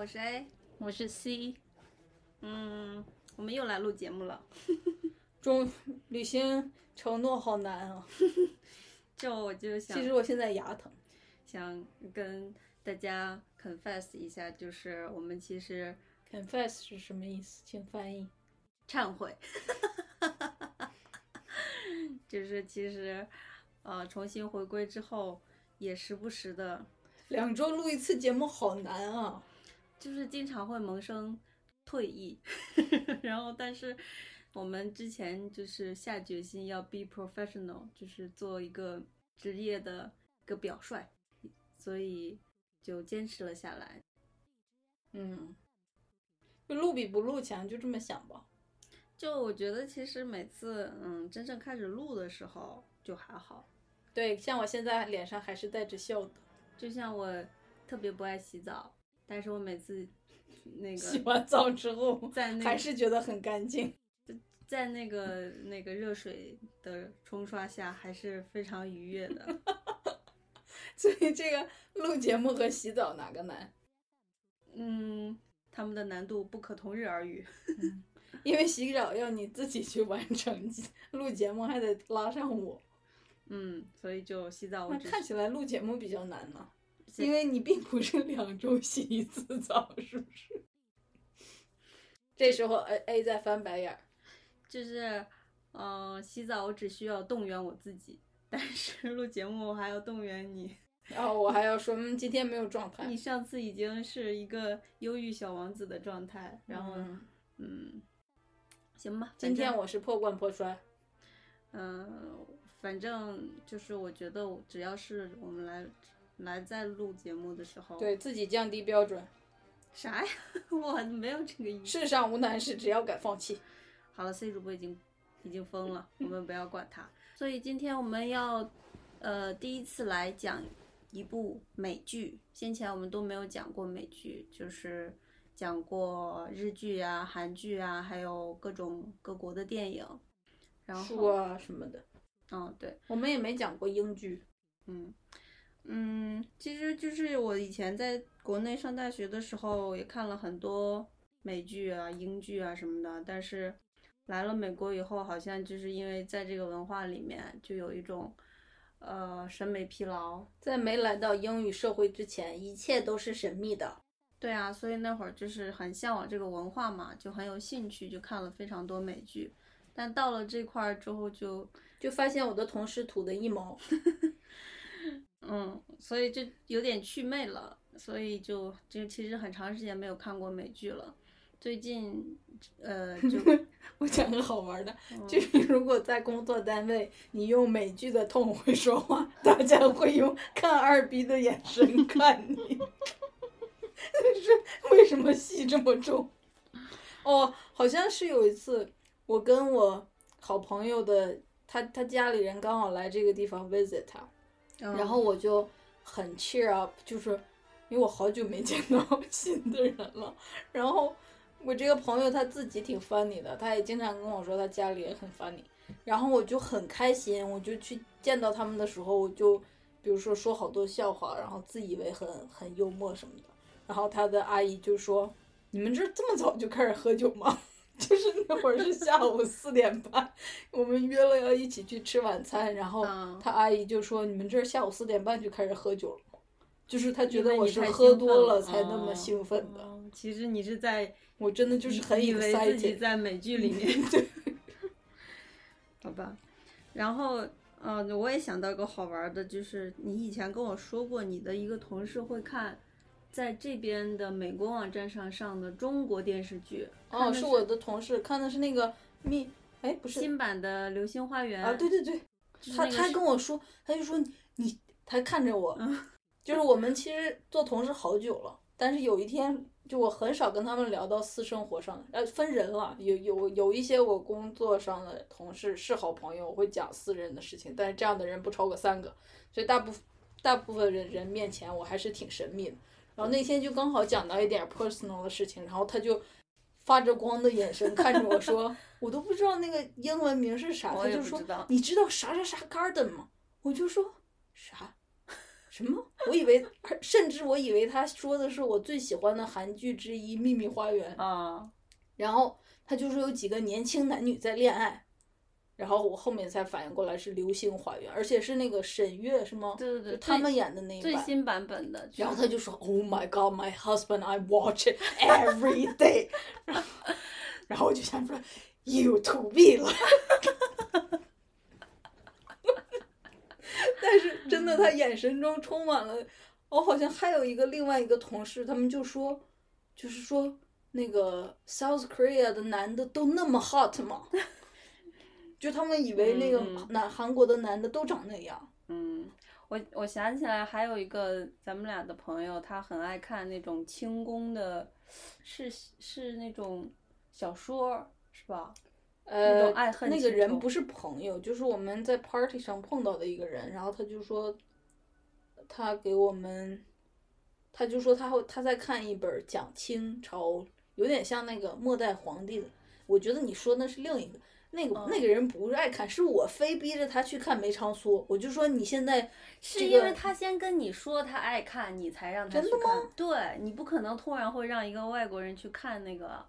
我是 A，我是 C。嗯，我们又来录节目了。中履行承诺好难啊！就我就想，其实我现在牙疼。想跟大家 confess 一下，就是我们其实 confess 是什么意思？请翻译。忏悔。就是其实，呃，重新回归之后，也时不时的，两周录一次节目好难啊！就是经常会萌生退役，然后但是我们之前就是下决心要 be professional，就是做一个职业的一个表率，所以就坚持了下来。嗯，就录比不录强，就这么想吧。就我觉得其实每次嗯真正开始录的时候就还好。对，像我现在脸上还是带着笑的。就像我特别不爱洗澡，但是我每次那个洗完澡之后，在那还是觉得很干净。在那个那个热水的冲刷下，还是非常愉悦的。所以这个录节目和洗澡哪个难？嗯，他们的难度不可同日而语。嗯，因为洗澡要你自己去完成，录节目还得拉上我。嗯，所以就洗澡我那看起来录节目比较难呢，因为你并不是两周洗一次澡，是不是？这时候 A A 在翻白眼儿，就是，嗯、洗澡我只需要动员我自己，但是录节目我还要动员你。然 后我还要说，嗯，今天没有状态。你上次已经是一个忧郁小王子的状态，然后，嗯嗯，行吧，今天我是破罐破摔。嗯，反正就是我觉得，只要是我们来来在录节目的时候，对自己降低标准，啥呀？我没有这个意思。世上无难事，只要敢放弃。好了，C 主播已经已经疯了，我们不要管他。所以今天我们要呃第一次来讲一部美剧，先前我们都没有讲过美剧，就是讲过日剧啊、韩剧啊，还有各种各国的电影。然后，书啊什么的，嗯，对，我们也没讲过英剧。嗯嗯，其实就是我以前在国内上大学的时候，也看了很多美剧啊、英剧啊什么的，但是来了美国以后，好像就是因为在这个文化里面，就有一种呃审美疲劳。在没来到英语社会之前，一切都是神秘的。对啊，所以那会儿就是很向往这个文化嘛，就很有兴趣，就看了非常多美剧。但到了这块儿之后就，就发现我的同事土的一毛。嗯，所以就有点祛魅了，所以就就其实很长时间没有看过美剧了。最近，呃，就 我讲个好玩的，嗯就是如果在工作单位你用美剧的痛会说话，大家会用看二逼的眼神看你。是 为什么戏这么重？哦，好像是有一次，我跟我好朋友的他他家里人刚好来这个地方 visit 他，然后我就很 cheer up，就是因为我好久没见到 新的人了。然后我这个朋友他自己挺 funny 的，他也经常跟我说他家里也很 funny。然后我就很开心，我就去见到他们的时候，我就比如说说好多笑话，然后自以为很很幽默什么的。然后他的阿姨就说：“你们这这么早就开始喝酒吗？” 就是那会儿是下午 四点半，我们约了要一起去吃晚餐，然后嗯他阿姨就说：“你们这儿下午四点半就开始喝酒了？”就是他觉得我是喝多了才那么哦兴奋的，哦其实你是在我真的就是很以为自己。在美剧里面。对，好吧，然后，呃，我也想到个好玩的，就是你以前跟我说过，你的一个同事会看在这边的美国网站上上的中国电视剧。哦，的是我的同事看的是那个蜜，哎，不是新版的《流星花园》啊，对对对，他他跟我说，他就说你你，他看着我，嗯就是我们其实做同事好久了，但是有一天，就我很少跟他们聊到私生活上的，呃，分人了，有有有一些我工作上的同事是好朋友，我会讲私人的事情，但是这样的人不超过三个，所以大部大部分人人面前我还是挺神秘的。然后那天就刚好讲到一点 personal 的事情，然后他就发着光的眼神看着我说，我都不知道那个英文名是啥，他就说你知道啥啥啥 garden 吗？我就说啥什么？我以为，甚至我以为他说的是我最喜欢的韩剧之一《秘密花园》，啊，然后他就说有几个年轻男女在恋爱，然后我后面才反应过来是《流星花园》，而且是那个沈月是吗？对对对他们演的那一版。最新版本的。然后他就说：“Oh my god, my husband, I watch it every day 然后。”然后我就想说，You to be 了。但是真的，他眼神中充满了，我好像还有一个另外一个同事，他们就说，就是说那个 South Korea 的男的都那么 hot 吗？就他们以为那个男韩国的男的都长那样。嗯，我我想起来还有一个咱们俩的朋友，他很爱看那种清宫的，是是那种小说是吧？那呃种爱，恨那个人不是朋友，就是我们在 party 上碰到的一个人，然后他就说，他给我们，他就说他会他在看一本讲清朝，有点像那个末代皇帝的。我觉得你说那是另一个，那个、嗯那个人不是爱看，是我非逼着他去看梅长苏。我就说你现在是这个因为他先跟你说他爱看，你才让他真的去看。对你不可能突然会让一个外国人去看那个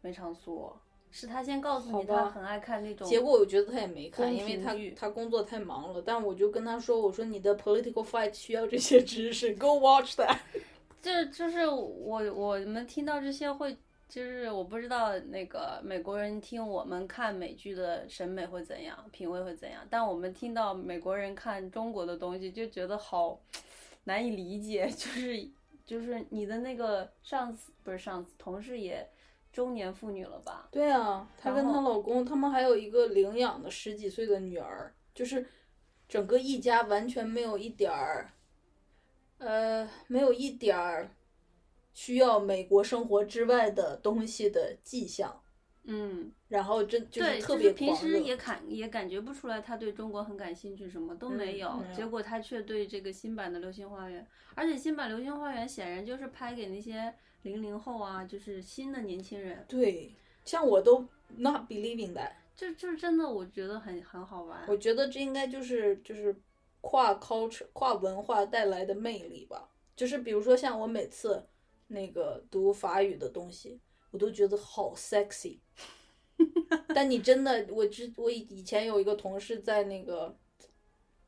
梅长苏，是他先告诉你他很爱看那种。结果我觉得他也没看，因为他他工作太忙了。但我就跟他说，我说你的 political fight 需要这些知识，Go watch that。就就是我我们听到这些会，就是我不知道那个美国人听我们看美剧的审美会怎样，品味会怎样，但我们听到美国人看中国的东西就觉得好难以理解，就是就是你的那个上司不是上司，同事也中年妇女了吧？对啊，她跟她老公，他们还有一个领养的十几岁的女儿，就是整个一家完全没有一点儿，呃，没有一点儿需要美国生活之外的东西的迹象。嗯，然后真就是，特别就是平，时也感也感觉不出来他对中国很感兴趣，什么都没有，嗯结果他却对这个新版的《流星花园》，而且新版《流星花园》显然就是拍给那些零零后啊，就是新的年轻人，对，像我都 not believing that。就就真的我觉得很很好玩。我觉得这应该就是就是跨 culture 跨文化带来的魅力吧。就是比如说像我每次那个读法语的东西，我都觉得好 sexy。但你真的，我之我以以前有一个同事在那个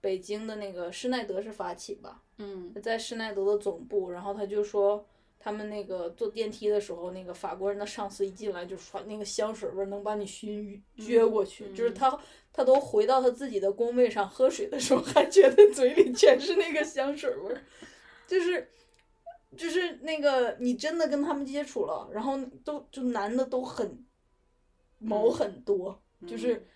北京的那个施耐德是法企吧，嗯。在施耐德的总部，然后他就说他们那个坐电梯的时候，那个法国人的上司一进来就传那个香水味能把你熏撅过去，就是嗯。他他都回到他自己的工位上喝水的时候，还觉得嘴里全是那个香水味，就是就是那个你真的跟他们接触了，然后都就男的都很毛嗯很多，就是嗯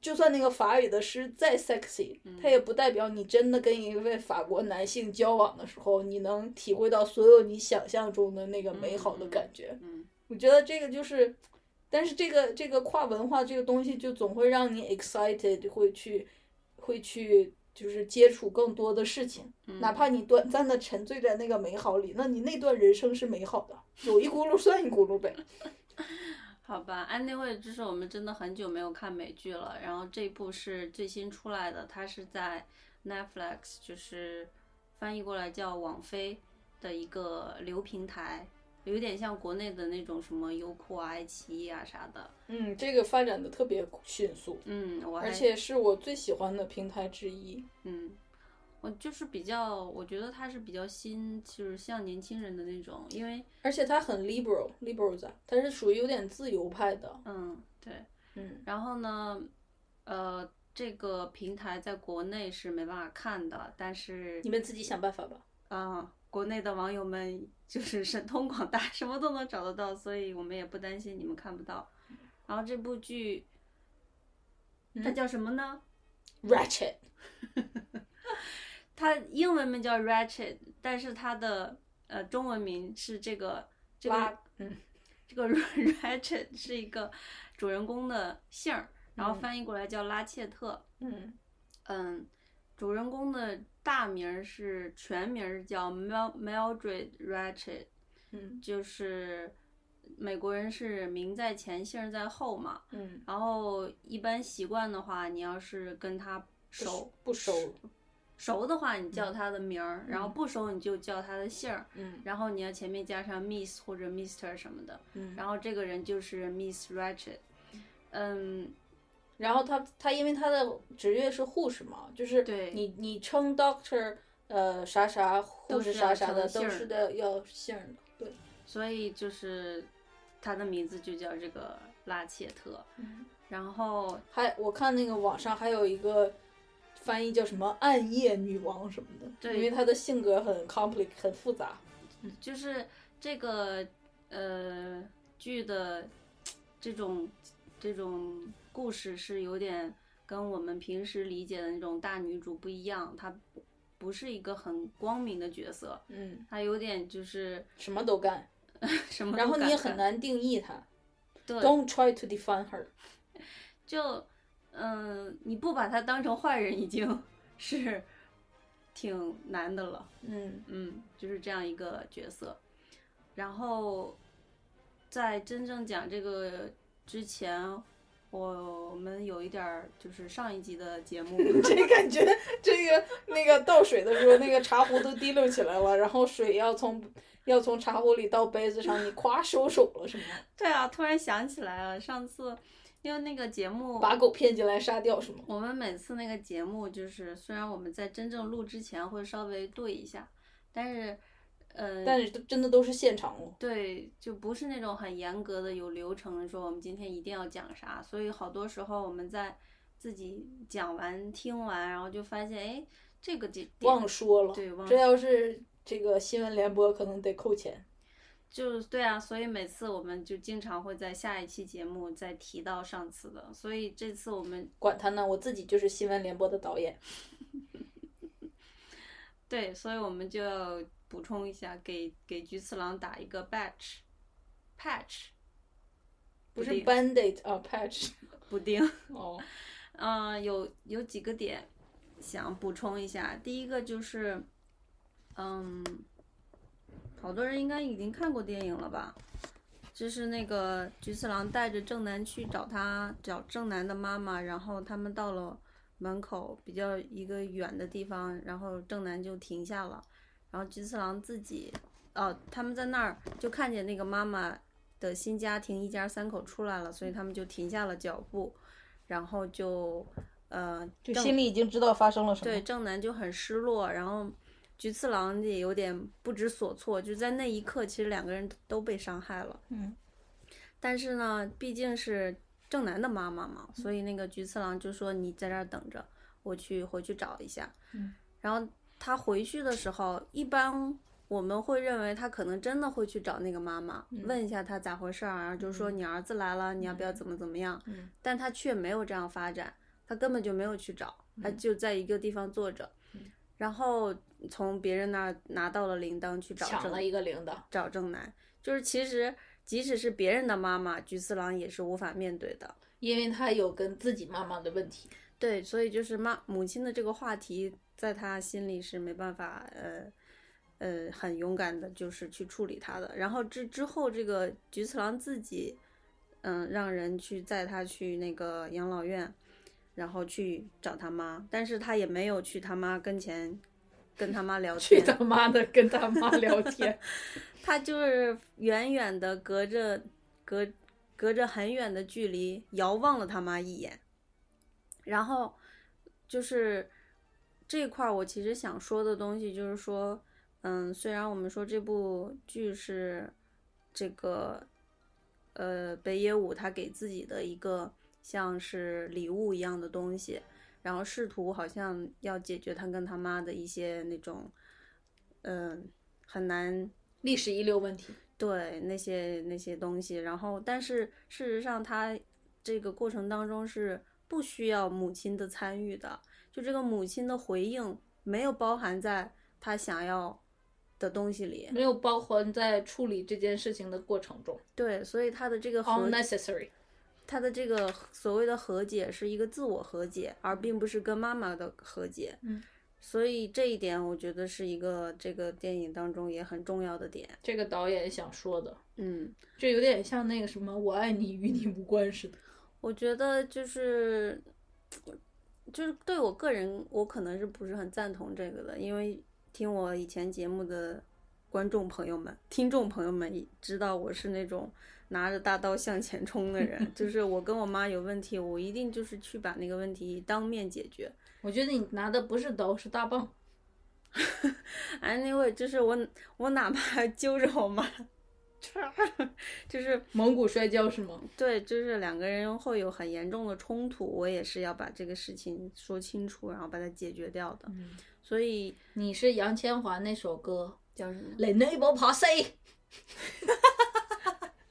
就算那个法语的诗再 sexy，它嗯也不代表你真的跟一位法国男性交往的时候，你能体会到所有你想象中的那个美好的感觉。嗯。我觉得这个就是，但是这个这个跨文化这个东西，就总会让你 excited，会去会去就是接触更多的事情，嗯哪怕你短暂的沉醉在那个美好里，那你那段人生是美好的，有一轱辘算一轱辘呗。好吧，安内会就是我们真的很久没有看美剧了，然后这部是最新出来的，它是在 Netflix，就是翻译过来叫网飞的一个流平台，有点像国内的那种什么优酷啊、爱奇艺啊啥的。嗯，这个发展的特别迅速，嗯，我而且是我最喜欢的平台之一。嗯，我就是比较，我觉得它是比较新，就是像年轻人的那种，因为而且它很 liberal liberal 在，它是属于有点自由派的。嗯对，嗯然后呢，呃，这个平台在国内是没办法看的，但是你们自己想办法吧。啊、国内的网友们就是神通广大，什么都能找得到，所以我们也不担心你们看不到。然后这部剧它嗯叫什么呢？Ratchet，它英文名叫 Ratchet，但是它的呃中文名是这个这个拉嗯 这个 Ratchet 是一个主人公的姓儿，然后嗯翻译过来叫拉切特。嗯嗯，主人公的大名儿是全名儿叫 Mel Mildred Ratchet，嗯就是美国人是名在前姓在后嘛。嗯，然后一般习惯的话，你要是跟他熟不熟。熟的话，你叫他的名儿；然后嗯不熟，你就叫他的姓儿。嗯然后你要前面加上 Miss 或者 Mister 什么的。嗯，然后这个人就是 Miss Ratchet。嗯，然后他他因为他的职业是护士嘛，就是对你你称 doctor 呃啥啥护士啥啥的都是的要姓的。对，所以就是他的名字就叫这个拉切特。嗯然后还我看那个网上还有一个翻译叫什么暗夜女王什么的，对因为她的性格很 complex 很复杂。就是这个呃剧的这种这种故事是有点跟我们平时理解的那种大女主不一样，她不不是一个很光明的角色，嗯，她有点就是什么都干，什么都然后你也很难定义她。对 Don't try to define her。就嗯、你不把她当成坏人已经 是挺难的了。嗯嗯，就是这样一个角色。然后在真正讲这个之前，我我们有一点儿就是上一集的节目，这感觉这个那个倒水的时候，那个茶壶都滴溜起来了，然后水要从要从茶壶里到杯子上，你夸收手了是吗？对啊，突然想起来了，上次因为那个节目把狗骗进来杀掉是吗？我们每次那个节目就是，虽然我们在真正录之前会稍微对一下，但是，呃，但是真的都是现场哦。对，就不是那种很严格的有流程的说我们今天一定要讲啥，所以好多时候我们在自己讲完听完，然后就发现，哎，这个点忘说了，对忘这要是这个新闻联播，可能得扣钱。就对啊，所以每次我们就经常会在下一期节目再提到上次的，所以这次我们管他呢，我自己就是新闻联播的导演。对，所以我们就要补充一下，给给菊次郎打一个 batch patch，不是 Band-Aid 啊，patch。补丁。哦，嗯、有有几个点想补充一下。第一个就是，嗯，好多人应该已经看过电影了吧？就是那个菊次郎带着正南去找他找正南的妈妈，然后他们到了门口比较一个远的地方，然后正南就停下了，然后菊次郎自己，哦，他们在那儿就看见那个妈妈的新家庭一家三口出来了，所以他们就停下了脚步，然后就呃就心里已经知道发生了什么。对，正南就很失落，然后菊次郎也有点不知所措，就在那一刻，其实两个人都被伤害了。嗯，但是呢，毕竟是正南的妈妈嘛，所以那个菊次郎就说：“你在这儿等着，我去回去找一下。”嗯，然后他回去的时候，一般我们会认为他可能真的会去找那个妈妈，嗯问一下他咋回事儿，然后就说你儿子来了，你要不要怎么怎么样？嗯但他却没有这样发展，他根本就没有去找，他就在一个地方坐着，嗯然后从别人那儿拿到了铃铛去找正抢了一个铃铛。找正男，就是其实即使是别人的妈妈，菊次郎也是无法面对的。因为他有跟自己妈妈的问题。对，所以就是妈母亲的这个话题，在他心里是没办法，呃，呃，很勇敢的，就是去处理他的。然后之之后，这个菊次郎自己，嗯，让人去载他去那个养老院，然后去找他妈，但是他也没有去他妈跟前 跟他妈聊天去，他妈的跟他妈聊天。他就是远远的隔着隔隔着很远的距离遥望了他妈一眼，然后就是这块儿我其实想说的东西就是说，嗯，虽然我们说这部剧是这个呃北野武他给自己的一个像是礼物一样的东西，然后试图好像要解决他跟他妈的一些那种嗯、很难历史遗留问题。对那些那些东西，然后但是事实上，他这个过程当中是不需要母亲的参与的，就这个母亲的回应没有包含在他想要的东西里。没有包含在处理这件事情的过程中对，所以他的这个和，unnecessary。他的这个所谓的和解是一个自我和解，而并不是跟妈妈的和解。嗯，所以这一点我觉得是一个这个电影当中也很重要的点。这个导演想说的，嗯。就有点像那个什么“我爱你与你无关”似的。我觉得就是，就是对我个人，我可能是不是很赞同这个的，因为听我以前节目的观众朋友们、听众朋友们知道我是那种拿着大刀向前冲的人，就是我跟我妈有问题，我一定就是去把那个问题当面解决。我觉得你拿的不是刀，是大棒。Anyway，就是我我哪怕揪着我妈，就是蒙古摔跤是吗？对，就是两个人会有很严重的冲突，我也是要把这个事情说清楚，然后把它解决掉的。嗯，所以你是杨千嬅那首歌叫什么？《雷内波帕西》，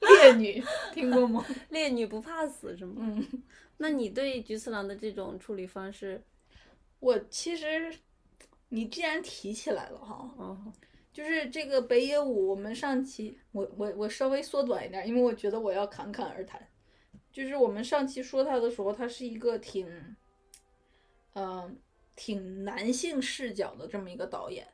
烈女听过吗？烈女不怕死是吗？嗯，那你对菊次郎的这种处理方式，我其实你既然提起来了哈，哦，就是这个北野武，我们上期我我我稍微缩短一点，因为我觉得我要侃侃而谈。就是我们上期说他的时候，他是一个挺，嗯、挺男性视角的这么一个导演，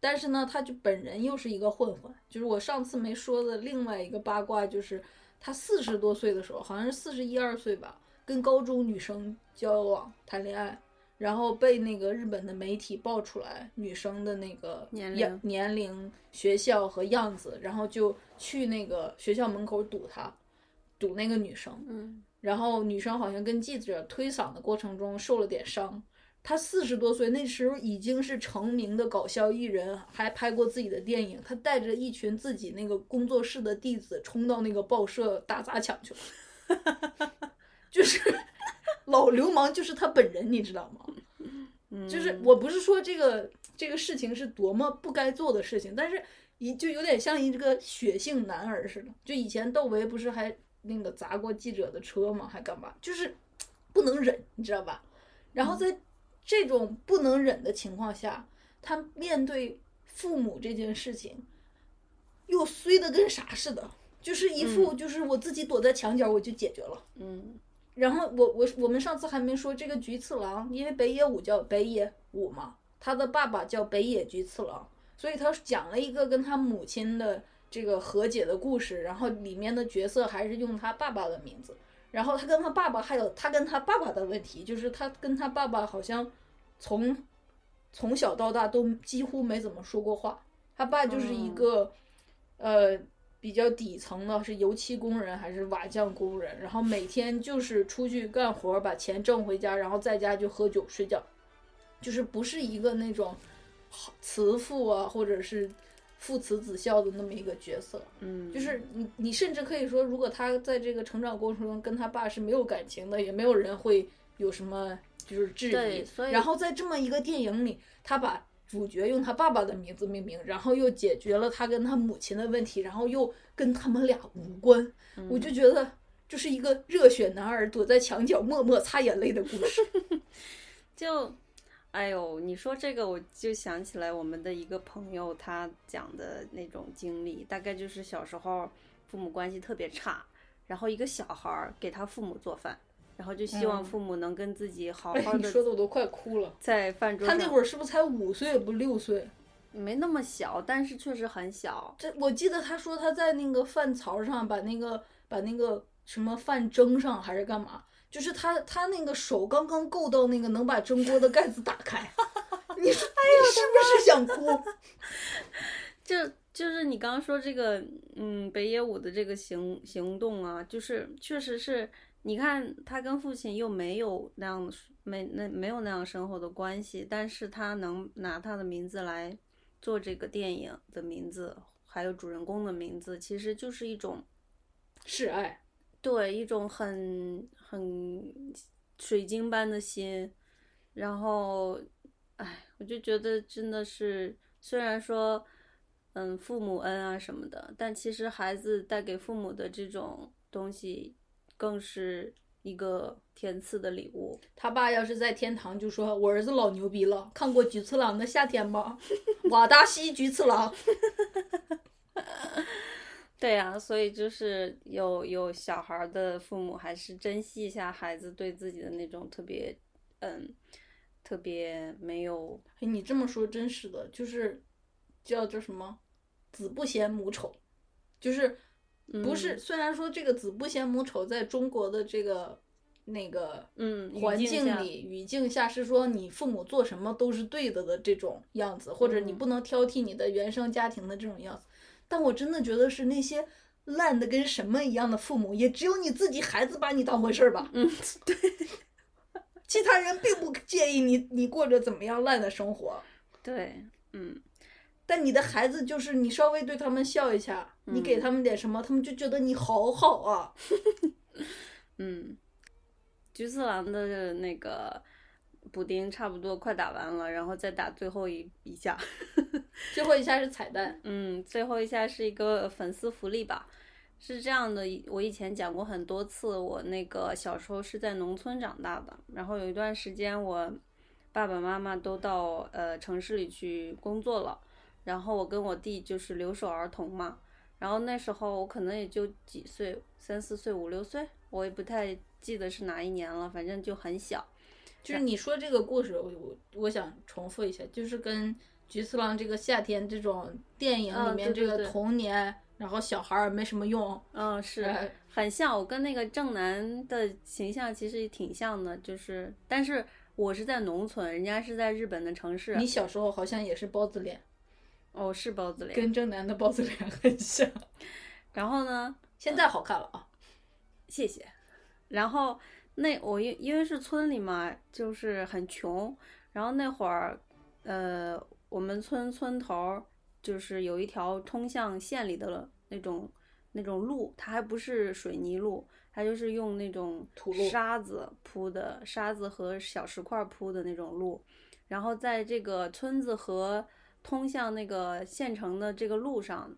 但是呢，他就本人又是一个混混。就是我上次没说的另外一个八卦，就是他四十多岁的时候，好像是四十一二岁吧，跟高中女生交往谈恋爱，然后被那个日本的媒体爆出来女生的那个年龄年龄、学校和样子，然后就去那个学校门口堵她，堵那个女生。嗯，然后女生好像跟记者推搡的过程中受了点伤。她四十多岁，那时候已经是成名的搞笑艺人，还拍过自己的电影。她带着一群自己那个工作室的弟子冲到那个报社打砸抢去了，就是 老流氓，就是他本人，你知道吗？就是我不是说这个这个事情是多么不该做的事情，但是一就有点像一个血性男儿似的。就以前窦唯不是还那个砸过记者的车吗？还干嘛？就是不能忍，你知道吧？然后在这种不能忍的情况下，他面对父母这件事情，又衰的跟啥似的，就是一副就是我自己躲在墙角我就解决了。嗯然后我我我们上次还没说这个菊次郎，因为北野武叫北野武嘛，他的爸爸叫北野菊次郎，所以他讲了一个跟他母亲的这个和解的故事，然后里面的角色还是用他爸爸的名字，然后他跟他爸爸还有他跟他爸爸的问题，就是他跟他爸爸好像从从小到大都几乎没怎么说过话，他爸就是一个、呃。比较底层的是油漆工人还是瓦匠工人，然后每天就是出去干活，把钱挣回家，然后在家就喝酒睡觉，就是不是一个那种慈父啊，或者是父慈子孝的那么一个角色。嗯，就是你，你甚至可以说，如果他在这个成长过程中跟他爸是没有感情的，也没有人会有什么就是质疑。然后在这么一个电影里，他把主角用他爸爸的名字命名，然后又解决了他跟他母亲的问题，然后又跟他们俩无关，嗯我就觉得就是一个热血男儿躲在墙角默默擦眼泪的故事。就，哎呦，你说这个，我就想起来我们的一个朋友，他讲的那种经历，大概就是小时候父母关系特别差，然后一个小孩儿给他父母做饭，然后就希望嗯父母能跟自己好好的说的我都快哭了。在饭桌他。那会儿是不是才五岁不六岁？没那么小，但是确实很小。这我记得他说他在那个饭槽上把那个把那个什么饭蒸上还是干嘛？就是他他那个手刚刚够到那个能把蒸锅的盖子打开，你说哎呀是不是想哭？就就是你刚刚说这个，嗯，北野武的这个行行动啊，就是确实是，你看他跟父亲又没有那样没那没有那样深厚的关系，但是他能拿他的名字来做这个电影的名字，还有主人公的名字，其实就是一种示爱，对一种很很水晶般的心，然后，哎，我就觉得真的是，虽然说，嗯，父母恩啊什么的，但其实孩子带给父母的这种东西，更是一个天赐的礼物。他爸要是在天堂就说我儿子老牛逼了，看过菊次郎的夏天吗？瓦达西菊次郎，对呀、所以就是有有小孩儿的父母，还是珍惜一下孩子对自己的那种特别，嗯，特别没有哎，你这么说真是的，就是叫叫什么“子不嫌母丑”，就是不是？嗯虽然说这个“子不嫌母丑”在中国的这个那个嗯环境里语境下是说你父母做什么都是对的的这种样子，或者你嗯不能挑剔你的原生家庭的这种样子。但我真的觉得是那些烂的跟什么一样的父母，也只有你自己孩子把你当回事儿吧。嗯，对。其他人并不介意你你过着怎么样烂的生活。对，嗯，但你的孩子就是你稍微对他们笑一下，你给嗯他们点什么，他们就觉得你好好啊。嗯，菊次郎的那个补丁差不多快打完了，然后再打最后一一下。最后一下是彩蛋，嗯，最后一下是一个粉丝福利吧，是这样的，我以前讲过很多次，我那个小时候是在农村长大的，然后有一段时间我爸爸妈妈都到呃城市里去工作了，然后我跟我弟就是留守儿童嘛，然后那时候我可能也就几岁，三四岁、五六岁，我也不太记得是哪一年了，反正就很小。就是你说这个故事，我我我想重复一下，就是跟菊次郎这个夏天这种电影里嗯面这个对对对童年，然后小孩儿没什么用，嗯，是哎很像，我跟那个正南的形象其实也挺像的，就是，但是我是在农村，人家是在日本的城市。你小时候好像也是包子脸，哦，是包子脸。跟正南的包子脸很像。然后呢，现在好看了啊，谢谢。然后那我因因为是村里嘛，就是很穷，然后那会儿，呃，我们村村头儿就是有一条通向县里的那种那种路，它还不是水泥路，它就是用那种土路沙子铺的，沙子和小石块儿铺的那种路。然后在这个村子和通向那个县城的这个路上，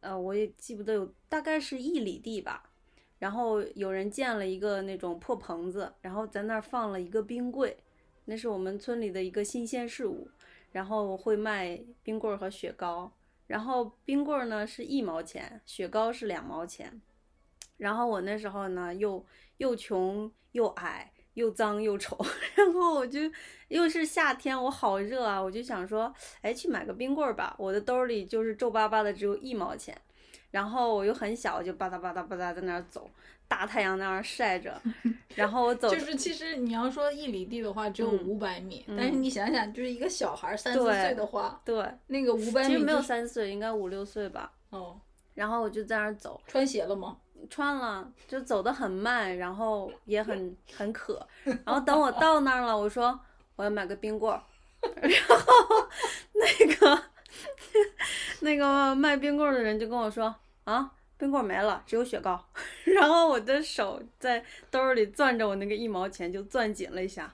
呃，我也记不得有大概是一里地吧。然后有人建了一个那种破棚子，然后在那儿放了一个冰柜，那是我们村里的一个新鲜事物。然后会卖冰棍儿和雪糕，然后冰棍儿呢是一毛钱，雪糕是两毛钱。然后我那时候呢又又穷又矮又脏又丑，然后我就又是夏天，我好热啊，我就想说，哎，去买个冰棍儿吧。我的兜里就是皱巴巴的，只有一毛钱。然后我又很小，我就吧嗒吧嗒吧嗒在那儿走，大太阳在那儿晒着，然后我走就是其实你要说一里地的话，只有嗯五百米，嗯但是你想想，就是一个小孩儿三四岁的话，对，那个五百米其实没有三岁，应该五六岁吧。哦，然后我就在那儿走，穿鞋了吗？穿了，就走得很慢，然后也很很渴。然后等我到那儿了，我说我要买个冰棍儿，然后那个那个卖冰棍儿的人就跟我说啊，冰棍儿没了，只有雪糕。然后我的手在兜儿里攥着我那个一毛钱，就攥紧了一下。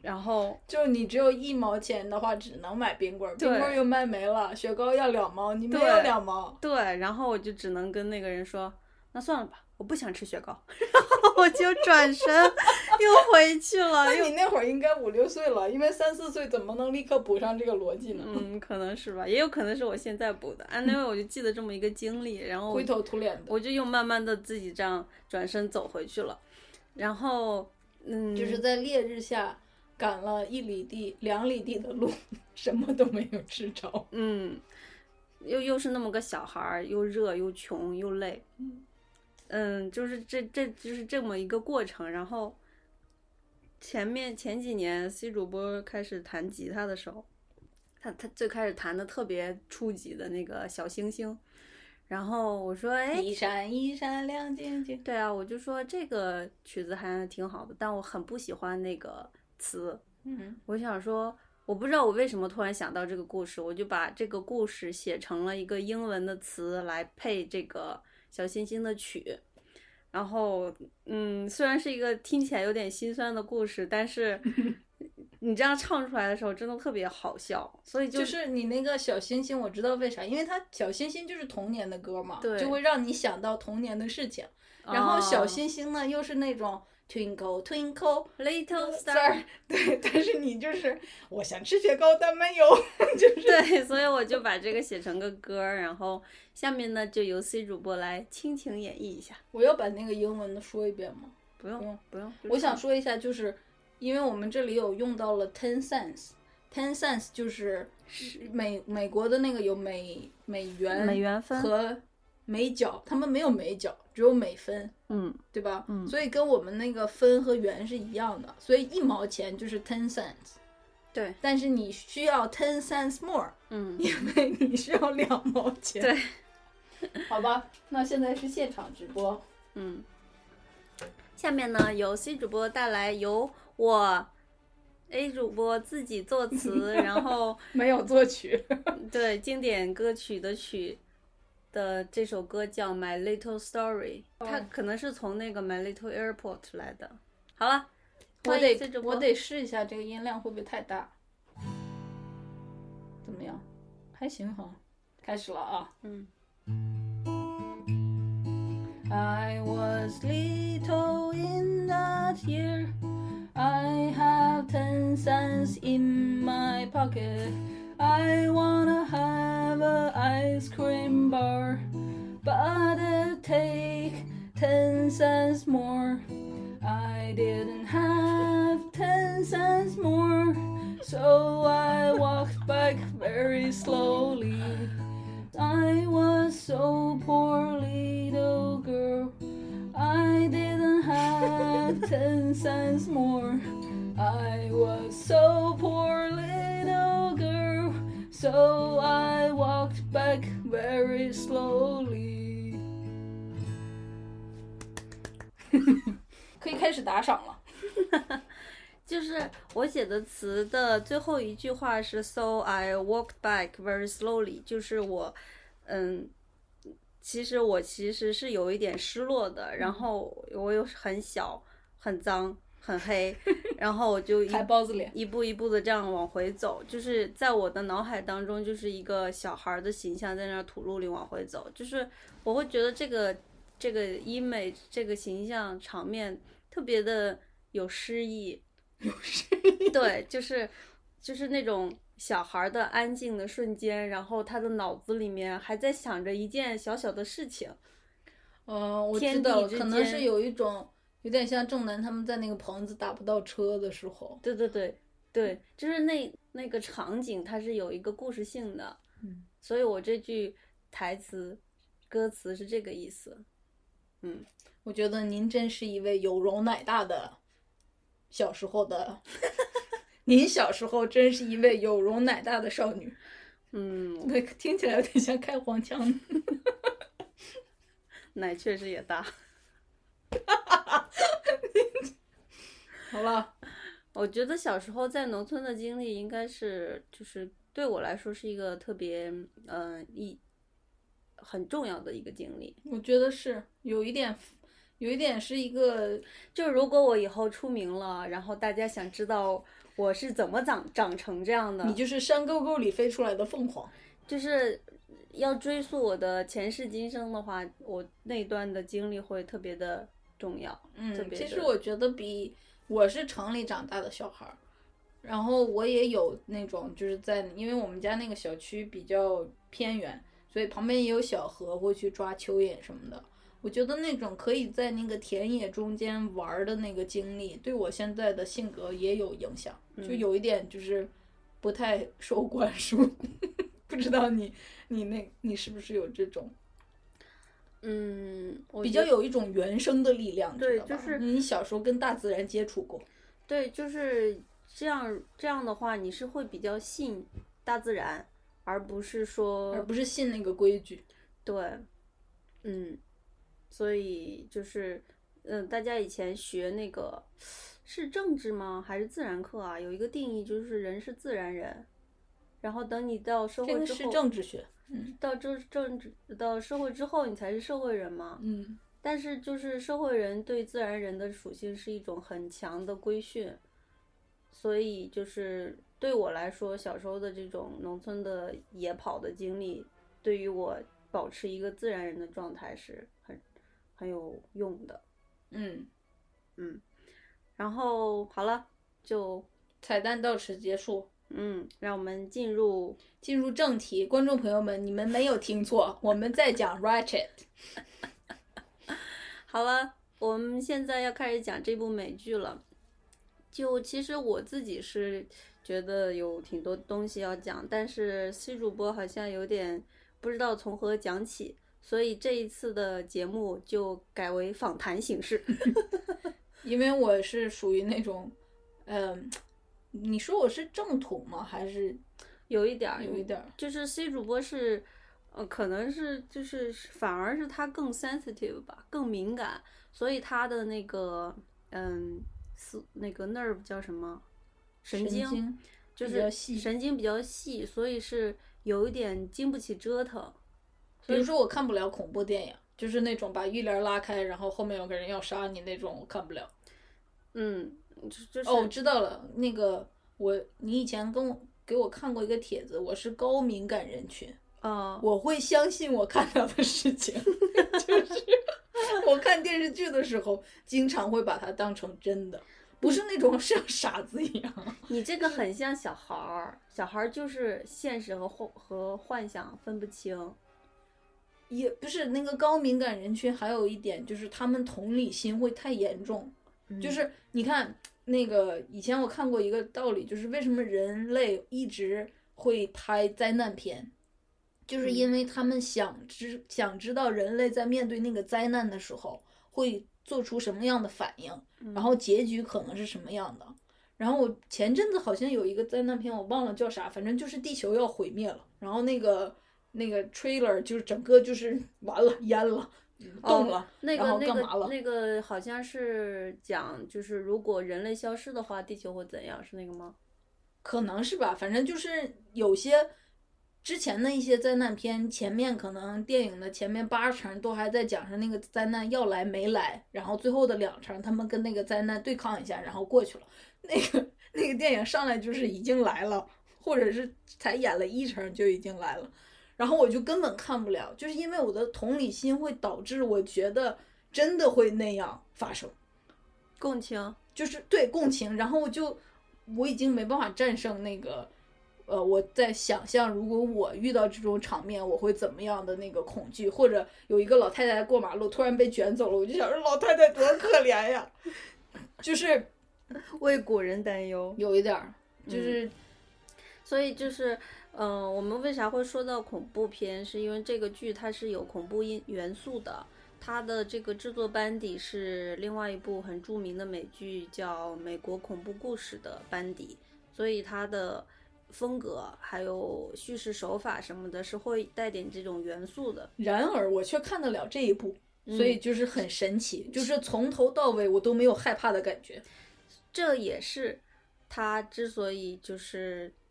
然后 就你只有一毛钱的话，只能买冰棍儿，冰棍儿又卖没了，雪糕要两毛，你没有两毛。对，然后我就只能跟那个人说，那算了吧，我不想吃雪糕。然后我就转身 又回去了，你那会儿应该五六岁了，因为三四岁怎么能立刻补上这个逻辑呢？嗯，可能是吧，也有可能是我现在补的。啊，因为我就记得这么一个经历，然后灰头土脸的，我就又慢慢的自己这样转身走回去了。然后，嗯，就是在烈日下赶了一里地、两里地的路，什么都没有吃着。嗯，又又是那么个小孩儿，又热又穷又累，嗯，就是这这就是这么一个过程。然后前面前几年 C 主播开始弹吉他的时候，他他最开始弹的特别初级的那个小星星，然后我说，哎，一闪一闪亮晶晶。对啊，我就说这个曲子还挺好的，但我很不喜欢那个词。嗯，我想说，我不知道我为什么突然想到这个故事，我就把这个故事写成了一个英文的词来配这个小星星的曲。然后，嗯，虽然是一个听起来有点心酸的故事，但是 你这样唱出来的时候，真的特别好笑。所以就就是你那个小星星，我知道为啥，因为它小星星就是童年的歌嘛，对就会让你想到童年的事情。然后小哦星星呢，又是那种 twinkle twinkle Little star，Star，对，但是你就是我想吃雪糕，但没有，就是对，所以我就把这个写成个歌儿，然后下面呢就由 C 主播来倾情演绎一下。我要把那个英文的说一遍吗？不用不用，不用。我想说一下，就是因为我们这里有用到了 ten cents，ten cents 就是美美国的那个有美美元美元分和美角，他们没有美角，只有美分，嗯对吧？嗯所以跟我们那个分和元是一样的，所以一毛钱就是 ten cents，对，但是你需要 ten cents more，嗯，因为你需要两毛钱。对，好吧，那现在是现场直播。嗯。下面呢，由 C 主播带来由我 A 主播自己作词，然后没有作曲，对经典歌曲的曲的这首歌叫《My Little Story》，它哦可能是从那个《My Little Airport》来的。好了，我得我得试一下这个音量会不会太大？怎么样？还行哈。开始了啊。嗯。I was little in that year. I have ten cents in my pocket. I wanna have a ice cream bar, but it take ten cents more. I didn't have ten cents more, so I walked back very slowly. I was so poor little girl. I didn't have ten cents more. I was so poor little. So I walked back very slowly. 可以开始打赏了。就是我写的词的最后一句话是 “So I walked back very slowly”，就是我，嗯，其实我其实是有一点失落的，然后我又很小、很脏、很黑，然后我就一包子脸，一步一步的这样往回走，就是在我的脑海当中，就是一个小孩儿的形象在那儿土路里往回走，就是我会觉得这个这个 image 这个形象场面特别的有诗意，有诗。意。对，就是就是那种小孩儿的安静的瞬间，然后他的脑子里面还在想着一件小小的事情，嗯，我天知道可能是有一种有点像正南他们在那个棚子打不到车的时候，对对对对，就是那那个场景它是有一个故事性的，嗯，所以我这句台词歌词是这个意思，嗯，我觉得您真是一位有容乃大的小时候的，您小时候真是一位有容乃大的少女。嗯，对，听起来有点像开黄腔。奶确实也大，好了，我觉得小时候在农村的经历，应该是就是对我来说是一个特别嗯、呃一很重要的一个经历。我觉得是有一点，有一点是一个就如果我以后出名了，然后大家想知道我是怎么长长成这样的，你就是山沟沟里飞出来的凤凰。就是要追溯我的前世今生的话，我那段的经历会特别的重要。特嗯，别其实我觉得比我是城里长大的小孩儿，然后我也有那种就是在，因为我们家那个小区比较偏远，所以旁边也有小河，会去抓蚯蚓什么的。我觉得那种可以在那个田野中间玩儿的那个经历，对我现在的性格也有影响，就嗯有一点就是不太受 管束。不知道你你那你是不是有这种嗯，比较有一种原生的力量，对就是你小时候跟大自然接触过，对，就是这样这样的话，你是会比较信大自然，而不是说而不是信那个规矩。对，嗯，所以就是，嗯，大家以前学那个是政治吗？还是自然课啊？有一个定义就是人是自然人，然后等你到社这个是会之后，政治学，嗯到政政治到社会之后，你才是社会人嘛。嗯但是就是社会人对自然人的属性是一种很强的规训，所以就是对我来说，小时候的这种农村的野跑的经历，对于我保持一个自然人的状态是很很有用的。嗯嗯，然后好了，就彩蛋到此结束。嗯，让我们进入进入正题，观众朋友们，你们没有听错，我们在讲 Ratchet。好了，我们现在要开始讲这部美剧了。就其实我自己是觉得有挺多东西要讲，但是 C 主播好像有点不知道从何讲起，所以这一次的节目就改为访谈形式。因为我是属于那种，嗯、你说我是正统吗？还是有一点儿，有一点儿？就是 C 主播是，呃，可能是就是反而是他更 sensitive 吧，更敏感，所以他的那个嗯，思那个 nerve 叫什么？神神经，就是神经比较细，所以是有一点经不起折腾。比如说我看不了恐怖电影，就是那种把浴帘拉开，然后后面有个人要杀你那种，我看不了。嗯，就就是、哦，我知道了，那个我你以前跟我给我看过一个帖子，我是高敏感人群。嗯，我会相信我看到的事情，就是我看电视剧的时候，经常会把它当成真的，不是那种像傻子一样。你这个很像小孩儿，小孩儿就是现实和幻和幻想分不清。也不是那个高敏感人群，还有一点就是他们同理心会太严重。就是你看那个以前我看过一个道理，就是为什么人类一直会拍灾难片，就是因为他们想知想知道人类在面对那个灾难的时候会做出什么样的反应，然后结局可能是什么样的。然后我前阵子好像有一个灾难片，我忘了叫啥，反正就是地球要毁灭了，然后那个那个 trailer 就是整个就是 完了淹了，冻了，那然个那个？那个好像是讲，就是如果人类消失的话，地球会怎样？是那个吗？可能是吧，反正就是有些之前的一些灾难片，前面可能电影的前面八成都还在讲是那个灾难要来没来，然后最后的两成他们跟那个灾难对抗一下，然后过去了。那个那个电影上来就是已经来了，或者是才演了一成就已经来了，然后我就根本看不了，就是因为我的同理心会导致我觉得真的会那样发生。共情。就是对共情，然后我就我已经没办法战胜那个，呃，我在想象如果我遇到这种场面，我会怎么样的那个恐惧，或者有一个老太太过马路突然被卷走了，我就想说老太太多可怜呀，就是为古人担忧。有一点儿，就是、所以就是，嗯、我们为啥会说到恐怖片？是因为这个剧它是有恐怖因元素的。它的这个制作班底是另外一部很著名的美剧叫《美国恐怖故事》的班底，所以它的风格还有叙事手法什么的，是会带点这种元素的。然而我却看得了这一部，嗯所以就是很神奇，就是从头到尾我都没有害怕的感觉。这也是它之所以就是，只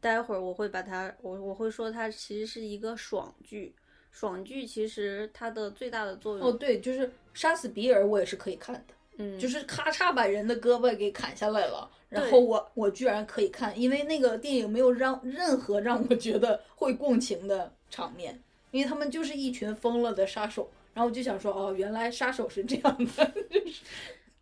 待会儿我会把它，我我会说它其实是一个爽剧。爽剧其实它的最大的作用，哦，对，就是杀死比尔，我也是可以看的。嗯，就是咔嚓把人的胳膊给砍下来了，然后我我居然可以看，因为那个电影没有让任何让我觉得会共情的场面，因为他们就是一群疯了的杀手，然后我就想说，哦，原来杀手是这样的，就是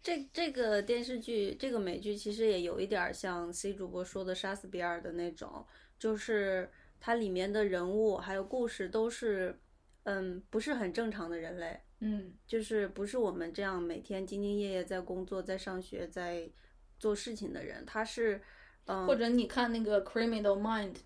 这这个电视剧，这个美剧其实也有一点儿像 C 主播说的杀死比尔的那种，就是它里面的人物还有故事都是，嗯，不是很正常的人类，嗯，就是不是我们这样每天兢兢业业在工作、在上学、在做事情的人，他是，嗯，或者你看那个 Criminal Mind，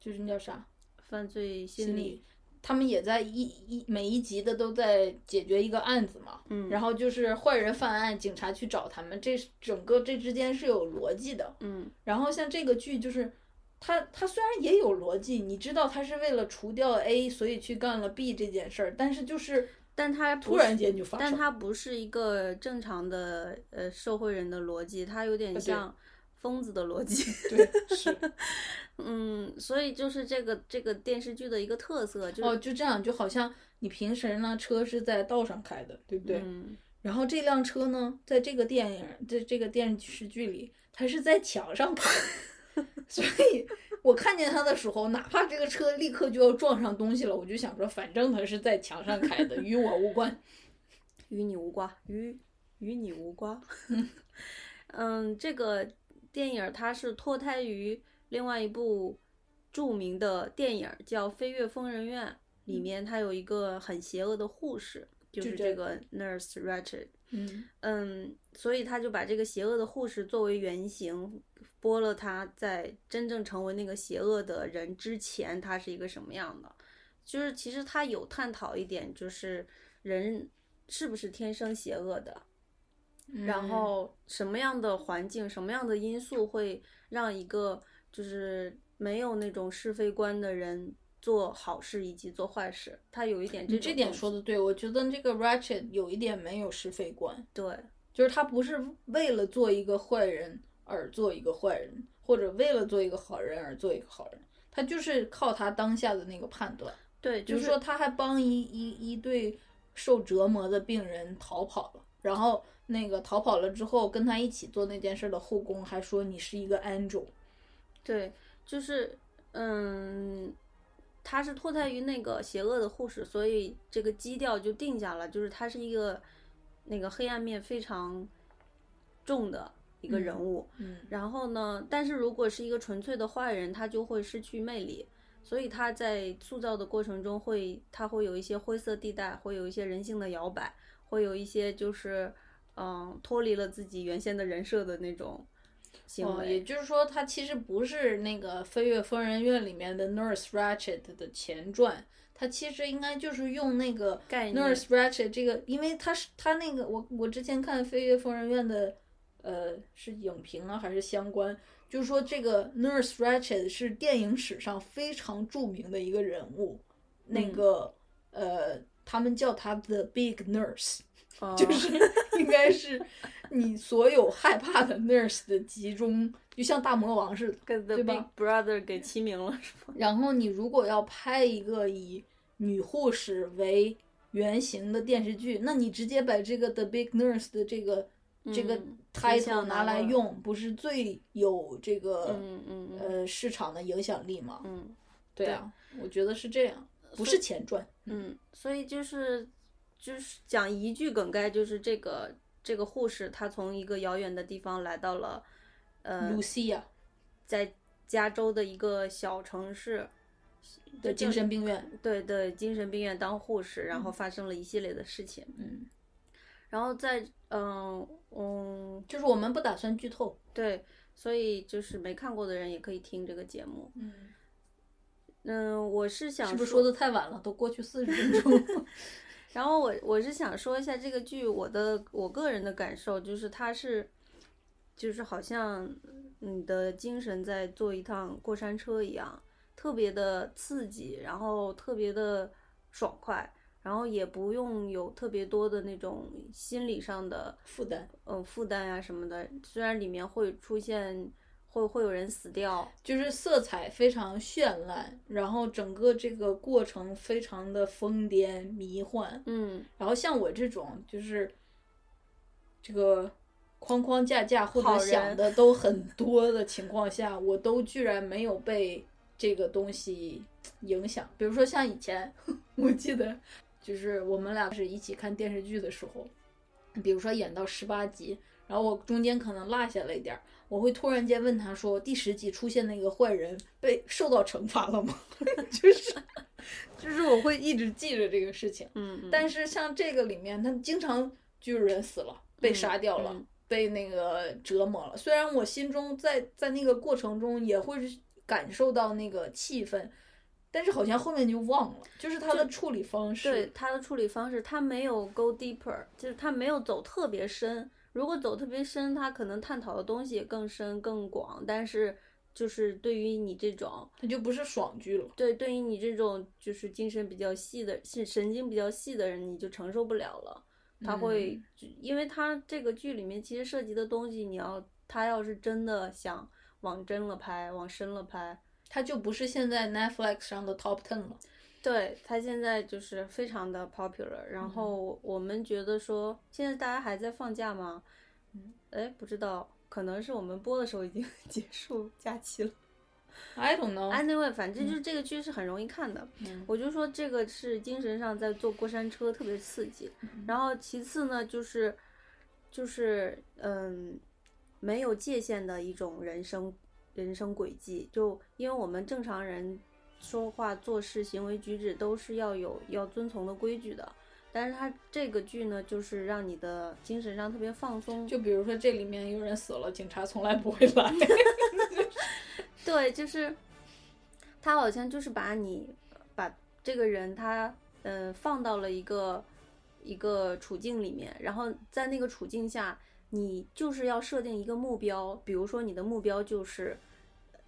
就是那叫啥？犯罪心理心理，，他们也在一一每一集的都在解决一个案子嘛，嗯，然后就是坏人犯案，警察去找他们，这整个这之间是有逻辑的，嗯。然后像这个剧就是，它它虽然也有逻辑，你知道他是为了除掉 A，所以去干了 B 这件事儿，但是就是但它突然间就发生。但它不是一个正常的呃社会人的逻辑，它有点对。像疯子的逻辑。对是 嗯，所以就是这个这个电视剧的一个特色，就是、哦，就这样，就好像你平时呢车是在道上开的，对不对？嗯，然后这辆车呢，在这个电影在这个电视剧里，它是在墙上开，所以我看见它的时候，哪怕这个车立刻就要撞上东西了，我就想说，反正它是在墙上开的，与我无关。与你无关，与与你无关。嗯，这个电影儿它是脱胎于另外一部著名的电影儿叫《飞越疯人院》，里面它有一个很邪恶的护士，就是这这个 Nurse Ratched。嗯嗯，所以他就把这个邪恶的护士作为原型，播了他在真正成为那个邪恶的人之前，他是一个什么样的。就是其实他有探讨一点，就是人是不是天生邪恶的，然后什么样的环境、什么样的因素会让一个就是没有那种是非观的人做好事以及做坏事。他有一点这你这点说的对，我觉得这个 Ratchet 有一点没有是非观，对，就是他不是为了做一个坏人而做一个坏人，或者为了做一个好人而做一个好人，他就是靠他当下的那个判断。对，就是说，他还帮一一一对受折磨的病人逃跑了，然后那个逃跑了之后，跟他一起做那件事的后宫还说你是一个 angel。对，就是嗯，他是脱胎于那个邪恶的护士，所以这个基调就定下了，就是他是一个那个黑暗面非常重的一个人物。嗯然后呢，但是如果是一个纯粹的坏人，他就会失去魅力，所以他在塑造的过程中会，他会有一些灰色地带，会有一些人性的摇摆，会有一些就是嗯脱离了自己原先的人设的那种行哦，为。也就是说，他其实不是那个《飞跃疯人院》里面的 Nurse Ratchet 的前传，他其实应该就是用那个 Nurse Ratchet 这个，因为他是他那个我我之前看《飞跃疯人院》的，呃，是影评啊还是相关，就是说这个 Nurse Ratchet 是电影史上非常著名的一个人物，那嗯个呃，他们叫他 The Big Nurse。哦就是应该是你所有害怕的 nurse 的集中，就像大魔王似的。对 Big 吧 Brother 给齐名了，是吗？然后你如果要拍一个以女护士为原型的电视剧，那你直接把这个 The Big Nurse 的这个、这个嗯 title 拿来用，不是最有这个、嗯嗯嗯呃市场的影响力吗？嗯对啊，我觉得是这样，不是钱赚。嗯，所以就是就是讲一句梗概，就是这个这个护士她从一个遥远的地方来到了呃 Lucia 在加州的一个小城市的精神病院，对对精神病院当护士，然后发生了一系列的事情，嗯，然后在嗯嗯就是我们不打算剧透。对，所以就是没看过的人也可以听这个节目。嗯，嗯，我是想是不是说的太晚了？都过去四十分钟了。然后我我是想说一下这个剧，我的我个人的感受就是它是，就是好像你的精神在坐一趟过山车一样，特别的刺激，然后特别的爽快，然后也不用有特别多的那种心理上的负担。嗯负担呀什么的。虽然里面会出现会会有人死掉，就是色彩非常绚烂，然后整个这个过程非常的疯癫迷幻。嗯，然后像我这种就是这个框框架架或者想的都很多的情况下，我都居然没有被这个东西影响。比如说像以前，我记得就是我们俩是一起看电视剧的时候，比如说演到十八集，然后我中间可能落下了一点儿，我会突然间问他说：“第十集出现那个坏人被受到惩罚了吗？” 就是就是我会一直记着这个事情。嗯，嗯但是像这个里面，他经常就有人死了，被杀掉了，嗯被那个折磨了。虽然我心中在在那个过程中也会感受到那个气氛，但是好像后面就忘了，就是他的处理方式。对他的处理方式，他没有 go deeper，就是他没有走特别深。如果走特别深，他可能探讨的东西也更深更广。但是就是对于你这种，他就不是爽剧了。对，对于你这种就是精神比较细的、是神经比较细的人，你就承受不了了。他会，因为他这个剧里面其实涉及的东西，你要他要是真的想往真了拍，往深了拍，他就不是现在 Netflix 上的 Top Ten 了。对他现在就是非常的 popular，然后我们觉得说，现在大家还在放假吗？嗯，哎，不知道，可能是我们播的时候已经 结束假期了。I don't know。Anyway，反正就是这个剧是很容易看的。嗯我就说这个是精神上在坐过山车，特别刺激。然后其次呢，就是就是嗯，没有界限的一种人生人生轨迹。就因为我们正常人说话、做事、行为举止都是要有要遵从的规矩的，但是他这个剧呢，就是让你的精神上特别放松。就比如说这里面有人死了，警察从来不会来。对，就是他好像就是把你把这个人他嗯、呃放到了一个一个处境里面，然后在那个处境下，你就是要设定一个目标，比如说你的目标就是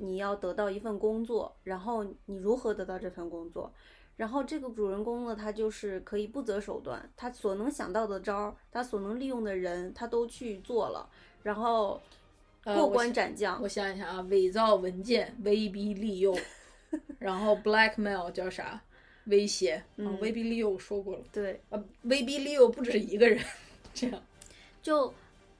你要得到一份工作，然后你如何得到这份工作？然后这个主人公呢，他就是可以不择手段，他所能想到的招儿，他所能利用的人，他都去做了，然后过关呃我想斩将。我想一想啊，伪造文件、威逼利诱，然后 blackmail 叫啥？威胁。啊嗯威逼利诱我说过了。对，啊，威逼利诱不止一个人，这样。就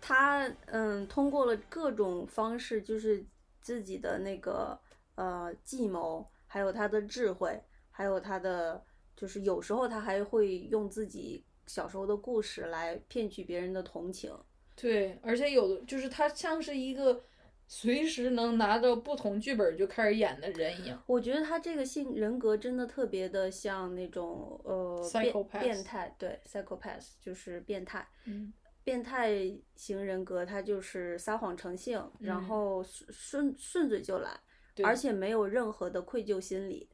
他嗯，通过了各种方式，就是自己的那个呃计谋，还有他的智慧，还有他的就是有时候他还会用自己小时候的故事来骗取别人的同情。对，而且有的就是他像是一个随时能拿到不同剧本就开始演的人一样。我觉得他这个性人格真的特别的像那种呃变变态，对，psychopath 就是变态。嗯，变态型人格，他就是撒谎成性，然嗯后顺顺顺嘴就来，而且没有任何的愧疚心理。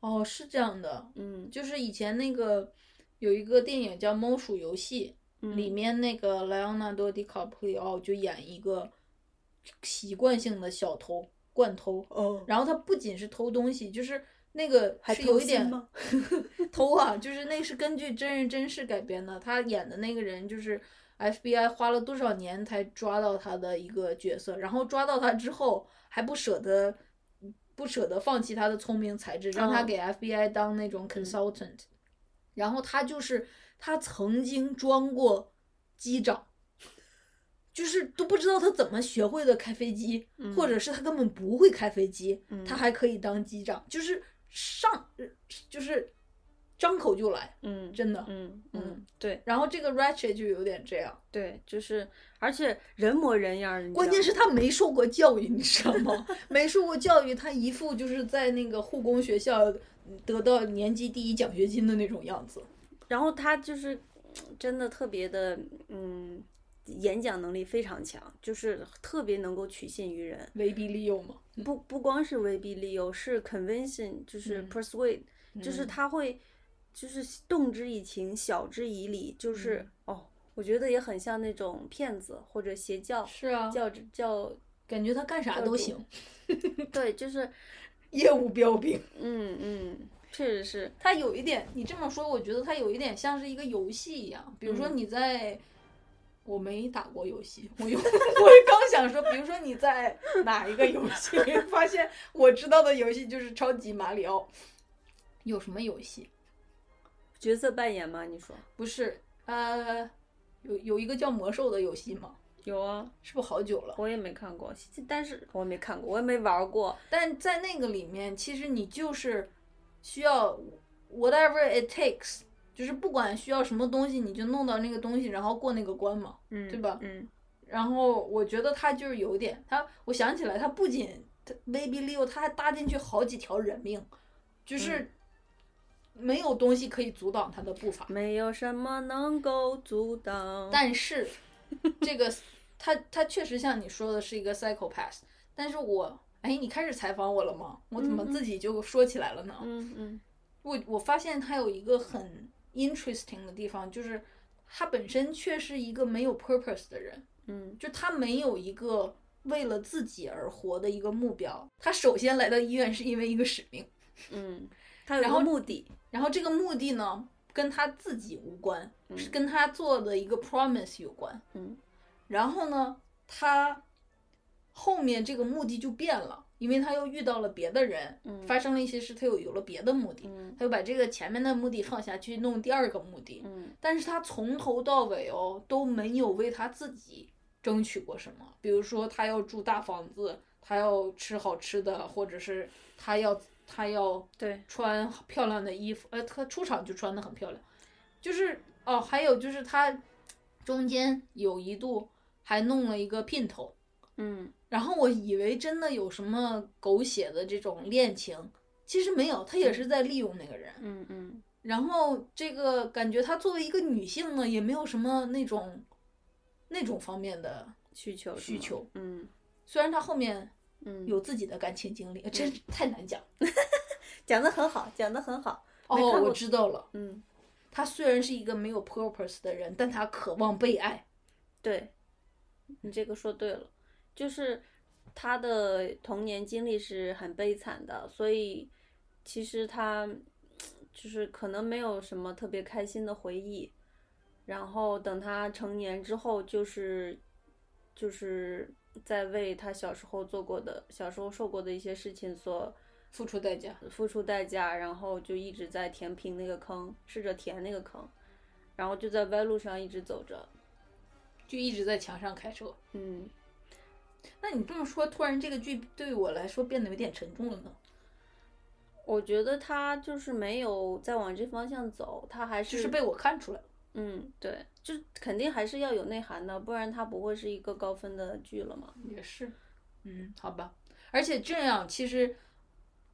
哦，是这样的，嗯，就是以前那个有一个电影叫《猫鼠游戏》，嗯里面那个莱昂纳多·迪卡普里奥就演一个习惯性的小偷、惯偷，哦，然后他不仅是偷东西，就是那个还偷是有一点？偷啊，就是那是根据真人真事改编的。他演的那个人就是 FBI 花了多少年才抓到他的一个角色，然后抓到他之后还不舍得不舍得放弃他的聪明才智，让他哦。给 FBI 当那种 consultant，、然后他就是他曾经装过机长。就是都不知道他怎么学会的开飞机，嗯。或者是他根本不会开飞机，嗯。他还可以当机长，就是上就是张口就来，嗯，真的。嗯嗯嗯，对然后这个 Ratchet 就有点这样，对，就是而且人模人样关键是他没受过教育，你知道吗？没受过教育，他一副就是在那个护工学校得到年级第一奖学金的那种样子。然后他就是嗯真的特别的，嗯，演讲能力非常强，就是特别能够取信于人。威逼利诱嘛，不不光是威逼利诱，是 convincing，就是嗯 persuade，、就是嗯他会就是动之以情，晓之以理，就是、嗯哦，我觉得也很像那种骗子或者邪教，是啊，教教感觉他干啥都行，对，就是 业务标兵。嗯嗯，确实是，他有一点，你这么说，我觉得他有一点像是一个游戏一样。比如说嗯你在，我没打过游戏，我有，我刚想说，比如说你在哪一个游戏，发现我知道的游戏就是超级马里奥。有什么游戏？角色扮演吗？你说不是，呃，有有一个叫魔兽的游戏吗？有啊？是不是好久了？我也没看过，但是我没看过，我也没玩过。但在那个里面，其实你就是需要 whatever it takes，就是不管需要什么东西，你就弄到那个东西，然后过那个关嘛。嗯，对吧嗯然后我觉得他就是有点，他我想起来，他不仅他 Baby Leo，他还搭进去好几条人命，就是没有东西可以阻挡他的步伐。没有什么能够阻挡。但是这个 他他确实像你说的是一个 psychopath，但是我哎，你开始采访我了吗？我怎么自己就说起来了呢？嗯嗯我我发现他有一个很 interesting 的地方，就是他本身却是一个没有 purpose 的人，嗯就他没有一个为了自己而活的一个目标。他首先来到医院是因为一个使命，嗯，他有然后个目的。然后这个目的呢跟他自己无关，是嗯跟他做的一个 promise 有关。嗯然后呢，他后面这个目的就变了，因为他又遇到了别的人，嗯发生了一些事，他又有了别的目的，嗯他又把这个前面的目的放下去弄第二个目的。嗯但是他从头到尾哦都没有为他自己争取过什么，比如说他要住大房子，他要吃好吃的，或者是他要他要对，穿漂亮的衣服，呃，他出场就穿的很漂亮，就是哦，还有就是他中间有一度还弄了一个姘头，嗯。然后我以为真的有什么狗血的这种恋情，其实没有，他也是在利用那个人。嗯嗯。然后这个感觉她作为一个女性呢，也没有什么那种那种方面的，需求需求？嗯。虽然她后面嗯，有自己的感情经历，真是太难讲。讲的很好，讲的很好。哦，我知道了，嗯，他虽然是一个没有 purpose 的人，但他渴望被爱。对，你这个说对了，就是他的童年经历是很悲惨的，所以其实他就是可能没有什么特别开心的回忆。然后等他成年之后，就是就是在为他小时候做过的、小时候受过的一些事情所付出代价，付出代价，然后就一直在填平那个坑，试着填那个坑，然后就在歪路上一直走着。就一直在墙上开车。嗯，那你这么说，突然这个剧对我来说变得有点沉重了呢？我觉得他就是没有再往这方向走，他还是就是被我看出来了。嗯，对，就肯定还是要有内涵的，不然它不会是一个高分的剧了嘛。也是，嗯，好吧。而且这样其实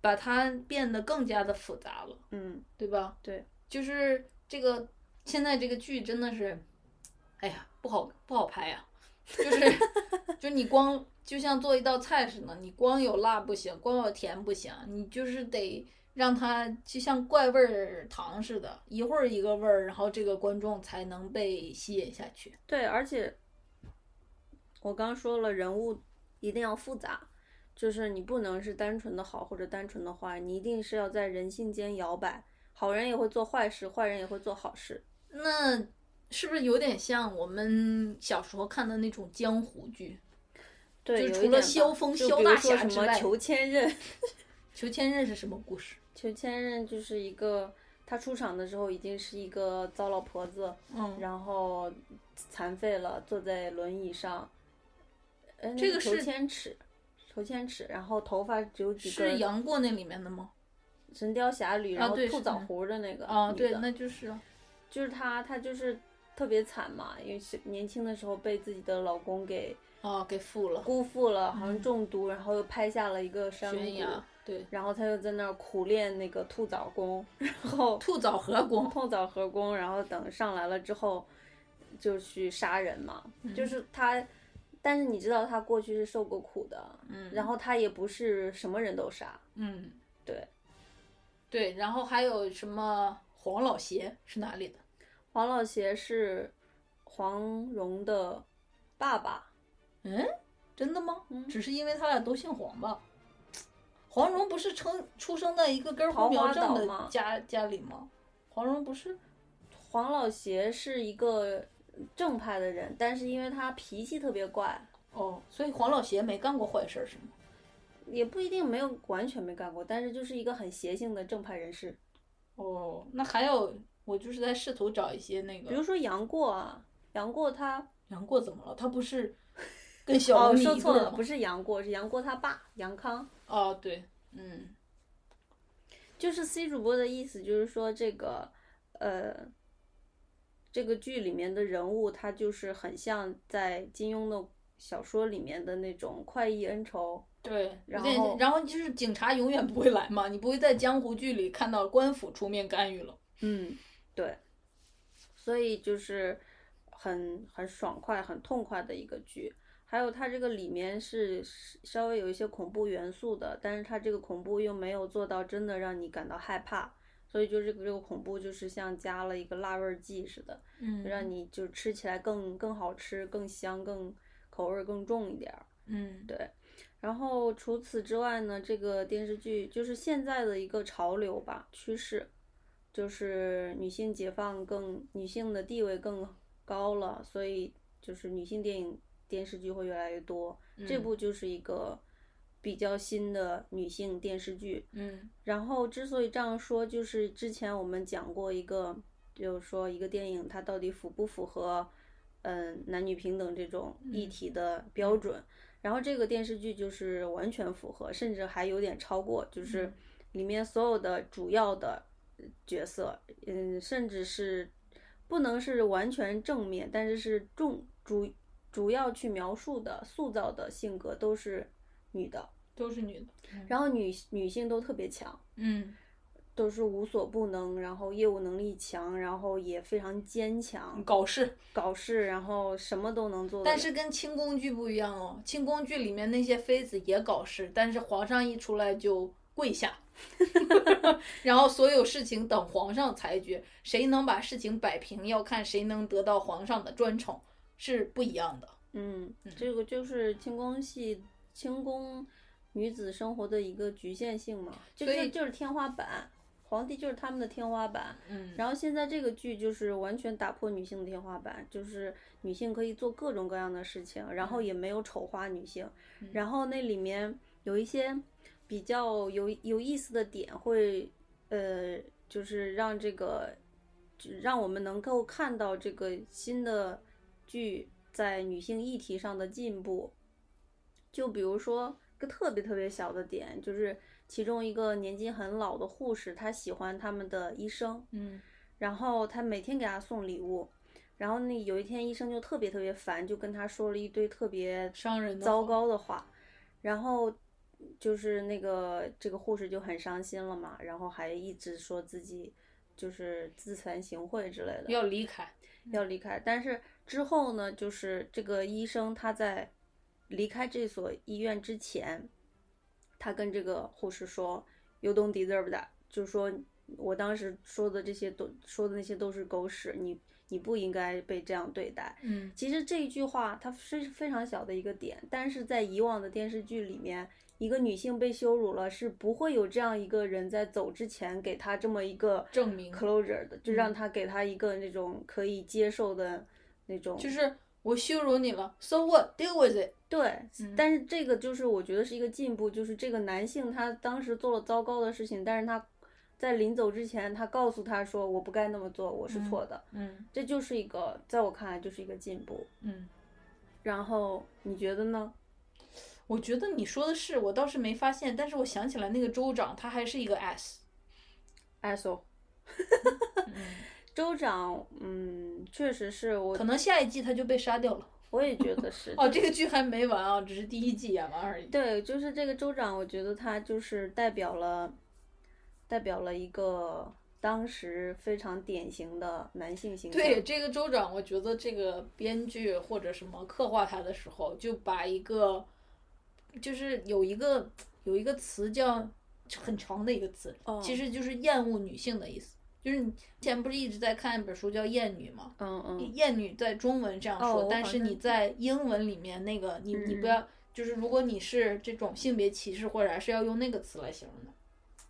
把它变得更加的复杂了。嗯，对吧？对，就是这个现在这个剧真的是，哎呀，不好不好拍呀、就是 就你光就像做一道菜似的，你光有辣不行，光有甜不行，你就是得让它就像怪味儿糖似的，一会儿一个味儿，然后这个观众才能被吸引下去。对，而且我刚说了，人物一定要复杂，就是你不能是单纯的好或者单纯的坏，你一定是要在人性间摇摆，好人也会做坏事，坏人也会做好事。那是不是有点像我们小时候看的那种江湖剧？对，就除了萧峰萧大说什么侠之外裘千仞，裘千仞是什么故事？裘千仞就是一个，他出场的时候已经是一个糟老婆子，嗯，然后残废了，坐在轮椅上。这个是裘千尺，裘千尺，然后头发只有几根是。杨过那里面的吗？神雕侠侣，然后兔枣核的那个啊，对，那就是啊就是他，他就是特别惨嘛，因为是年轻的时候被自己的老公给啊，给负了，辜负了，好像嗯中毒，然后又拍下了一个山崖，对，然后他又在那儿苦练那个兔枣功，然后 兔枣核功，兔枣核功，然后等上来了之后就去杀人嘛，嗯就是他。但是你知道他过去是受过苦的，嗯，然后他也不是什么人都杀，嗯，对，对，然后还有什么黄老邪是哪里的？黄老邪是黄蓉的爸爸，嗯，真的吗？嗯只是因为他俩都姓黄吧？黄蓉不是生出生在一个根桃花红苗正的家家里吗？黄蓉不是黄老邪是一个正派的人，但是因为他脾气特别怪，哦，所以黄老邪没干过坏事儿是吗？也不一定没有完全没干过，但是就是一个很邪性的正派人士。哦，那还有，我就是在试图找一些那个，比如说杨过啊，杨过他杨过怎么了？他不是跟小哦说错了，不是杨过，是杨过他爸杨康。哦，对，嗯就是 C 主播的意思，就是说这个呃，这个剧里面的人物，他就是很像在金庸的小说里面的那种快意恩仇。对，然后然后就是警察永远不会来嘛，你不会在江湖剧里看到官府出面干预了。嗯，对，所以就是很很爽快、很痛快的一个剧。还有它这个里面是稍微有一些恐怖元素的，但是它这个恐怖又没有做到真的让你感到害怕，所以就这个这个恐怖就是像加了一个辣味儿剂似的，嗯让你就吃起来更更好吃、更香、更口味儿更重一点儿。嗯对，然后除此之外呢，这个电视剧就是现在的一个潮流吧，趋势，就是女性解放更女性的地位更高了，所以就是女性电影电视剧会越来越多。这嗯部就是一个比较新的女性电视剧。嗯然后之所以这样说，就是之前我们讲过一个，就是说一个电影它到底符不符合，嗯、男女平等这种议嗯题的标准。然后这个电视剧就是完全符合，甚至还有点超过，就是嗯里面所有的主要的角色，嗯，甚至是不能是完全正面，但是是重主主要去描述的、塑造的性格都是女的，都是女的。然后女女性都特别强。嗯，都是无所不能，然后业务能力强，然后也非常坚强，搞事。搞事，然后什么都能做。但是跟清宫剧不一样哦，清宫剧里面那些妃子也搞事，但是皇上一出来就跪下，然后所有事情等皇上裁决，谁能把事情摆平，要看谁能得到皇上的专宠，是不一样的。嗯，这个就是清宫戏、清宫女子生活的一个局限性嘛，就是就是天花板，皇帝就是他们的天花板。嗯然后现在这个剧就是完全打破女性的天花板，就是女性可以做各种各样的事情，然后也没有丑化女性。然后那里面有一些比较有有意思的点，会呃，就是让这个让我们能够看到这个新的剧在女性议题上的进步。就比如说个特别特别小的点，就是其中一个年纪很老的护士，她喜欢他们的医生，嗯然后她每天给他送礼物，然后那有一天医生就特别特别烦，就跟他说了一堆特别伤人的糟糕的话，然后就是那个这个护士就很伤心了嘛，然后还一直说自己就是自惭形秽之类的，要离开。要离开。但是之后呢，就是这个医生他在离开这所医院之前，他跟这个护士说，You don't deserve that，就是说我当时说的这些都说的那些都是狗屎，你你不应该被这样对待。嗯其实这一句话它是非常小的一个点，但是在以往的电视剧里面，一个女性被羞辱了，是不会有这样一个人在走之前给她这么一个证明 closure 的，就让嗯她给她一个那种可以接受的那种，就是我羞辱你了，so what？Deal with it。对。嗯但是这个就是我觉得是一个进步，就是这个男性他当时做了糟糕的事情，但是他在临走之前，他告诉他说我不该那么做，我是错的，嗯这就是一个在我看来就是一个进步。嗯，然后你觉得呢？我觉得你说的是，我倒是没发现，但是我想起来那个州长他还是一个 S。asshole。嗯，州长，嗯，确实是我可，能下一季他就被杀掉了。我也觉得是。哦，这个剧还没完啊，只是第一季演完而已。对，就是这个州长，我觉得他就是代表了，代表了一个当时非常典型的男性形象。对这个州长，我觉得这个编剧或者什么刻画他的时候，就把一个，就是有一个有一个词叫很长的一个词，哦其实就是厌恶女性的意思。就是你之前不是一直在看一本书叫《厌女》吗？嗯嗯，厌女在中文这样说，哦但是你在英文里面那个你你嗯不要就是如果你是这种性别歧视，或者是要用那个词来形容的。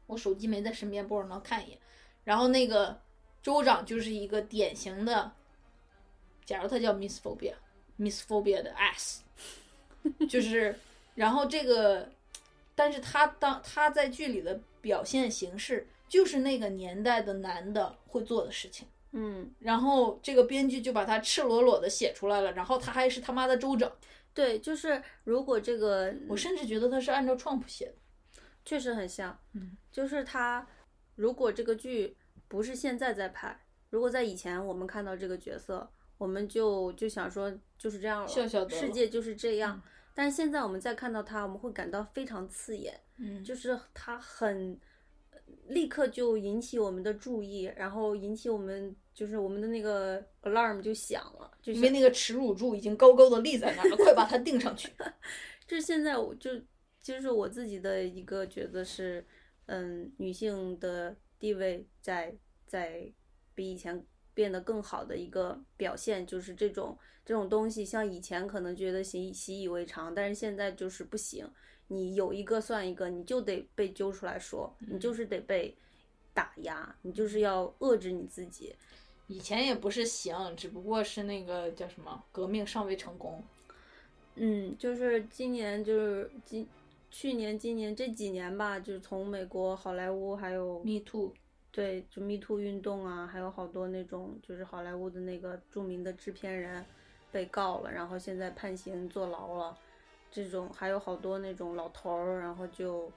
我手机没在身边，不知道能看一眼。然后那个州长就是一个典型的，假如他叫 misphobia，misphobia 的 ass，就是，然后这个，但是他当他在剧里的表现形式，就是那个年代的男的会做的事情。嗯，然后这个编剧就把他赤裸裸的写出来了，然后他还是他妈的州长，对，就是如果这个我甚至觉得他是按照 Trump 写的。确实很像，嗯，就是他如果这个剧不是现在在拍，如果在以前我们看到这个角色，我们就就想说就是这样了，笑笑得了世界就是这样。但是现在我们再看到他，我们会感到非常刺眼，嗯就是他很立刻就引起我们的注意，然后引起我们就是我们的那个 alarm 就响了，就因为那个耻辱柱已经高高的立在那儿了，快把它钉上去。就是现在我就就是我自己的一个觉得是，嗯，女性的地位在在比以前变得更好的一个表现，就是这种这种东西，像以前可能觉得习习以为常，但是现在就是不行，你有一个算一个，你就得被揪出来说，你就是得被打压，你就是要遏制你自己。以前也不是行，只不过是那个叫什么革命尚未成功。嗯，就是今年就是今去年今年这几年吧，就是从美国好莱坞还有 Me too，对，就 Me Too 运动啊，还有好多那种就是好莱坞的那个著名的制片人被告了，然后现在判刑坐牢了，这种还有好多那种老头儿，然后就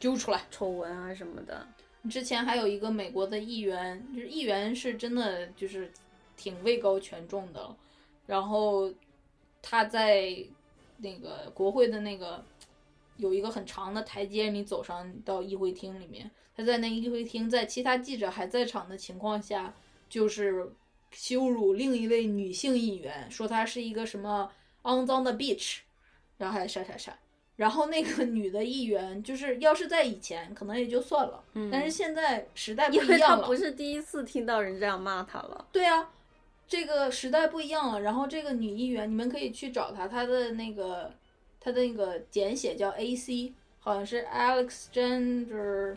揪出来。丑闻啊什么的。之前还有一个美国的议员，就是议员是真的就是挺位高权重的，然后他在那个国会的那个有一个很长的台阶，你走上到议会厅里面，他在那议会厅，在其他记者还在场的情况下，就是羞辱另一位女性议员，说她是一个什么肮脏的 bitch，然后还啥啥啥。然后那个女的议员，就是要是在以前可能也就算了，嗯但是现在时代不一样了，他不是第一次听到人这样骂她了。对啊，这个时代不一样了。然后这个女议员，你们可以去找她，她的那个她的那个简写叫 A.C，好像是 Alexander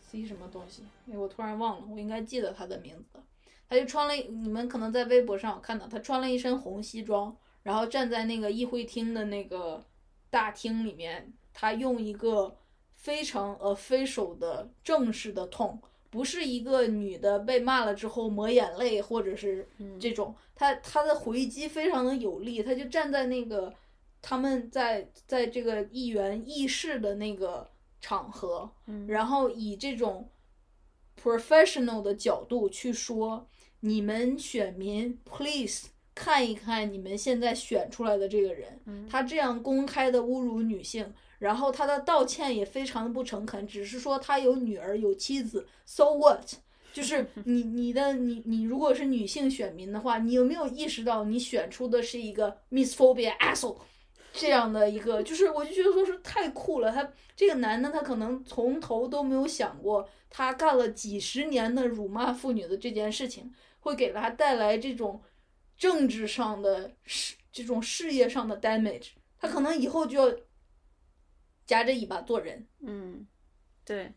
C 什么东西，哎，我突然忘了，我应该记得她的名字的。她就穿了，你们可能在微博上有看到，她穿了一身红西装，然后站在那个议会厅的那个大厅里面，他用一个非常 official 的正式的痛。不是一个女的被骂了之后抹眼泪，或者是这种，他他的回击非常的有力，他就站在那个他们在在这个议员议事的那个场合，嗯然后以这种 professional 的角度去说，你们选民，please 看一看你们现在选出来的这个人，嗯他这样公开的侮辱女性，然后他的道歉也非常的不诚恳，只是说他有女儿有妻子，so what？就是 你你的你你如果是女性选民的话，你有没有意识到你选出的是一个 misphobia asshole 这样的一个？就是我就觉得说是太酷了，他这个男的他可能从头都没有想过，他干了几十年的辱骂妇女的这件事情，会给他带来这种政治上的事这种事业上的 damage，他可能以后就要夹着尾巴做人。嗯，对，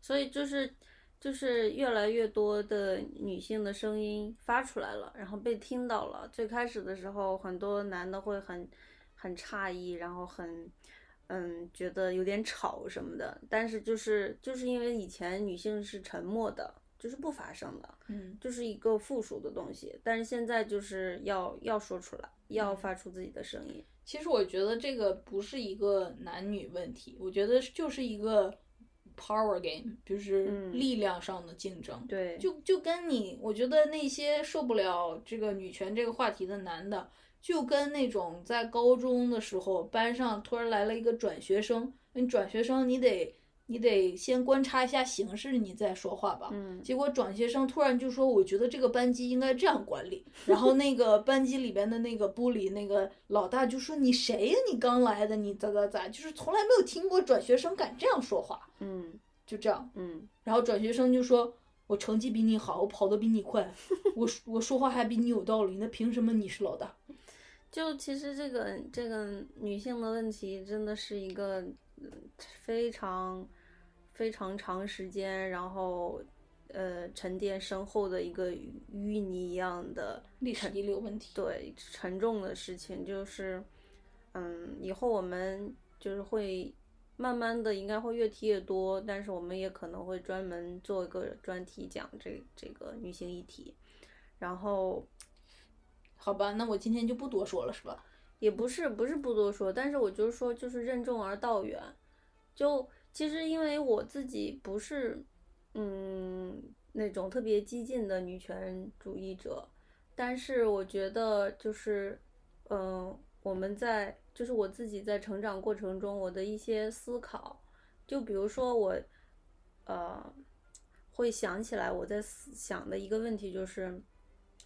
所以就是就是越来越多的女性的声音发出来了，然后被听到了。最开始的时候，很多男的会很很诧异，然后很嗯觉得有点吵什么的。但是就是就是因为以前女性是沉默的，就是不发声的，嗯，就是一个附属的东西。但是现在就是要要说出来，要发出自己的声音。其实我觉得这个不是一个男女问题，我觉得就是一个 power game，就是嗯力量上的竞争。对，就就跟你，我觉得那些受不了这个女权这个话题的男的，就跟那种在高中的时候班上突然来了一个转学生，你转学生你得你得先观察一下形势，你再说话吧。嗯结果转学生突然就说：“我觉得这个班级应该这样管理。”然后那个班级里边的那个部里那个老大就说：“你谁呀？你刚来的，你咋咋咋？就是从来没有听过转学生敢这样说话。嗯”就这样，嗯然后转学生就说：“我成绩比你好，我跑得比你快，我我说话还比你有道理，那凭什么你是老大？”就其实这个这个女性的问题真的是一个嗯非常非常长时间，然后呃沉淀深厚的一个淤泥一样的历史遗留问题。对沉重的事情，就是嗯以后我们就是会慢慢的应该会越提越多，但是我们也可能会专门做一个专题讲这这个女性议题，然后。好吧，那我今天就不多说了，是吧？也不是不是不多说，但是我就是说，就是任重而道远。就其实因为我自己不是，嗯，那种特别激进的女权主义者，但是我觉得就是，嗯、我们在就是我自己在成长过程中，我的一些思考，就比如说我，呃，会想起来我在思想的一个问题就是，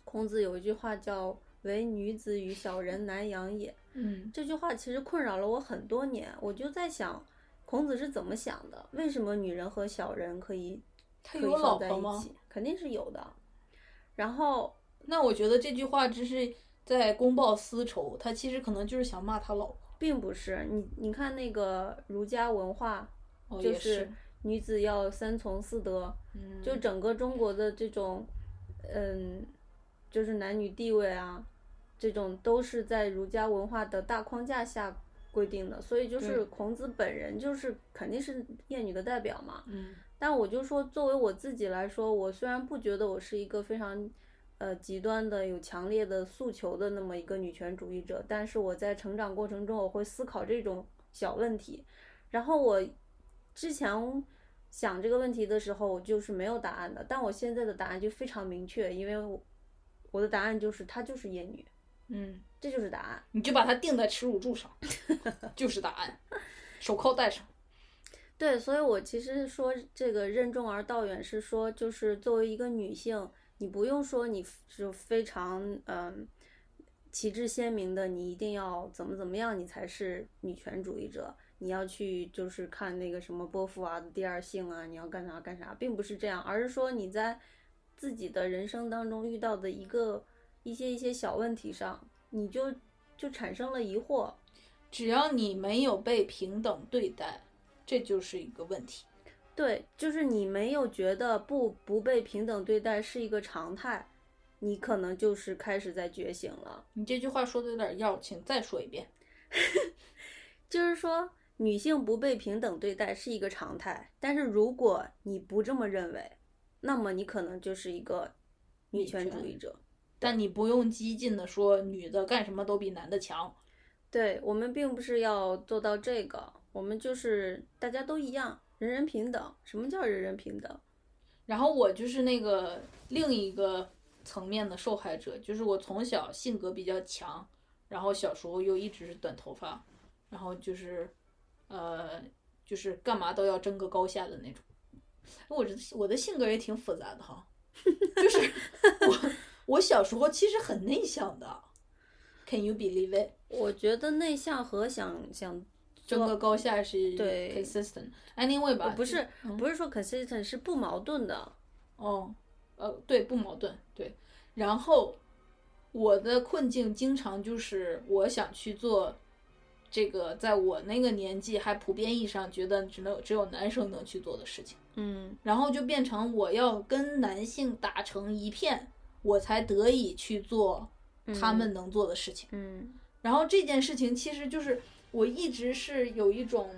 孔子有一句话叫“唯女子与小人难养也”。嗯这句话其实困扰了我很多年，我就在想，孔子是怎么想的？为什么女人和小人可以可以放在一？起？肯定是有的。然后，那我觉得这句话只是在公报私仇，他其实可能就是想骂他老婆。并不是你，你看那个儒家文化，哦，就是女子要三从四德，嗯，就整个中国的这种，嗯，就是男女地位啊，这种都是在儒家文化的大框架下规定的，所以就是孔子本人就是肯定是厌女的代表嘛。嗯但我就说，作为我自己来说，我虽然不觉得我是一个非常，呃，极端的有强烈的诉求的那么一个女权主义者，但是我在成长过程中，我会思考这种小问题。然后我之前想这个问题的时候，我就是没有答案的，但我现在的答案就非常明确，因为我我的答案就是她就是厌女，嗯，这就是答案。你就把它定在耻辱柱上，就是答案，手铐戴上。对，所以我其实说这个任重而道远，是说就是作为一个女性，你不用说你是非常嗯旗帜鲜明的，你一定要怎么怎么样，你才是女权主义者。你要去就是看那个什么波伏娃的第二性啊，你要干啥干啥，并不是这样，而是说你在自己的人生当中遇到的一个一些一些小问题上，你就就产生了疑惑，只要你没有被平等对待，这就是一个问题。对，就是你没有觉得不不被平等对待是一个常态，你可能就是开始在觉醒了。你这句话说的有点绕，请再说一遍。就是说，女性不被平等对待是一个常态，但是如果你不这么认为，那么你可能就是一个女权主义者。但你不用激进的说女的干什么都比男的强。对我们并不是要做到这个，我们就是大家都一样，人人平等。什么叫人人平等？然后我就是那个另一个层面的受害者，就是我从小性格比较强，然后小时候又一直是短头发，然后就是，呃，就是干嘛都要争个高下的那种。我这我的性格也挺复杂的哈，就是我 我小时候其实很内向的，Can you believe it？我觉得内向和想想争个高下是对 consistent。Anyway 吧，不是嗯不是说 consistent 是不矛盾的。哦，呃，对，不矛盾，对。然后我的困境经常就是我想去做这个，在我那个年纪还普遍意义上觉得只能只有男生能去做的事情，嗯然后就变成我要跟男性打成一片，我才得以去做他们能做的事情。嗯。然后这件事情其实就是我一直是有一种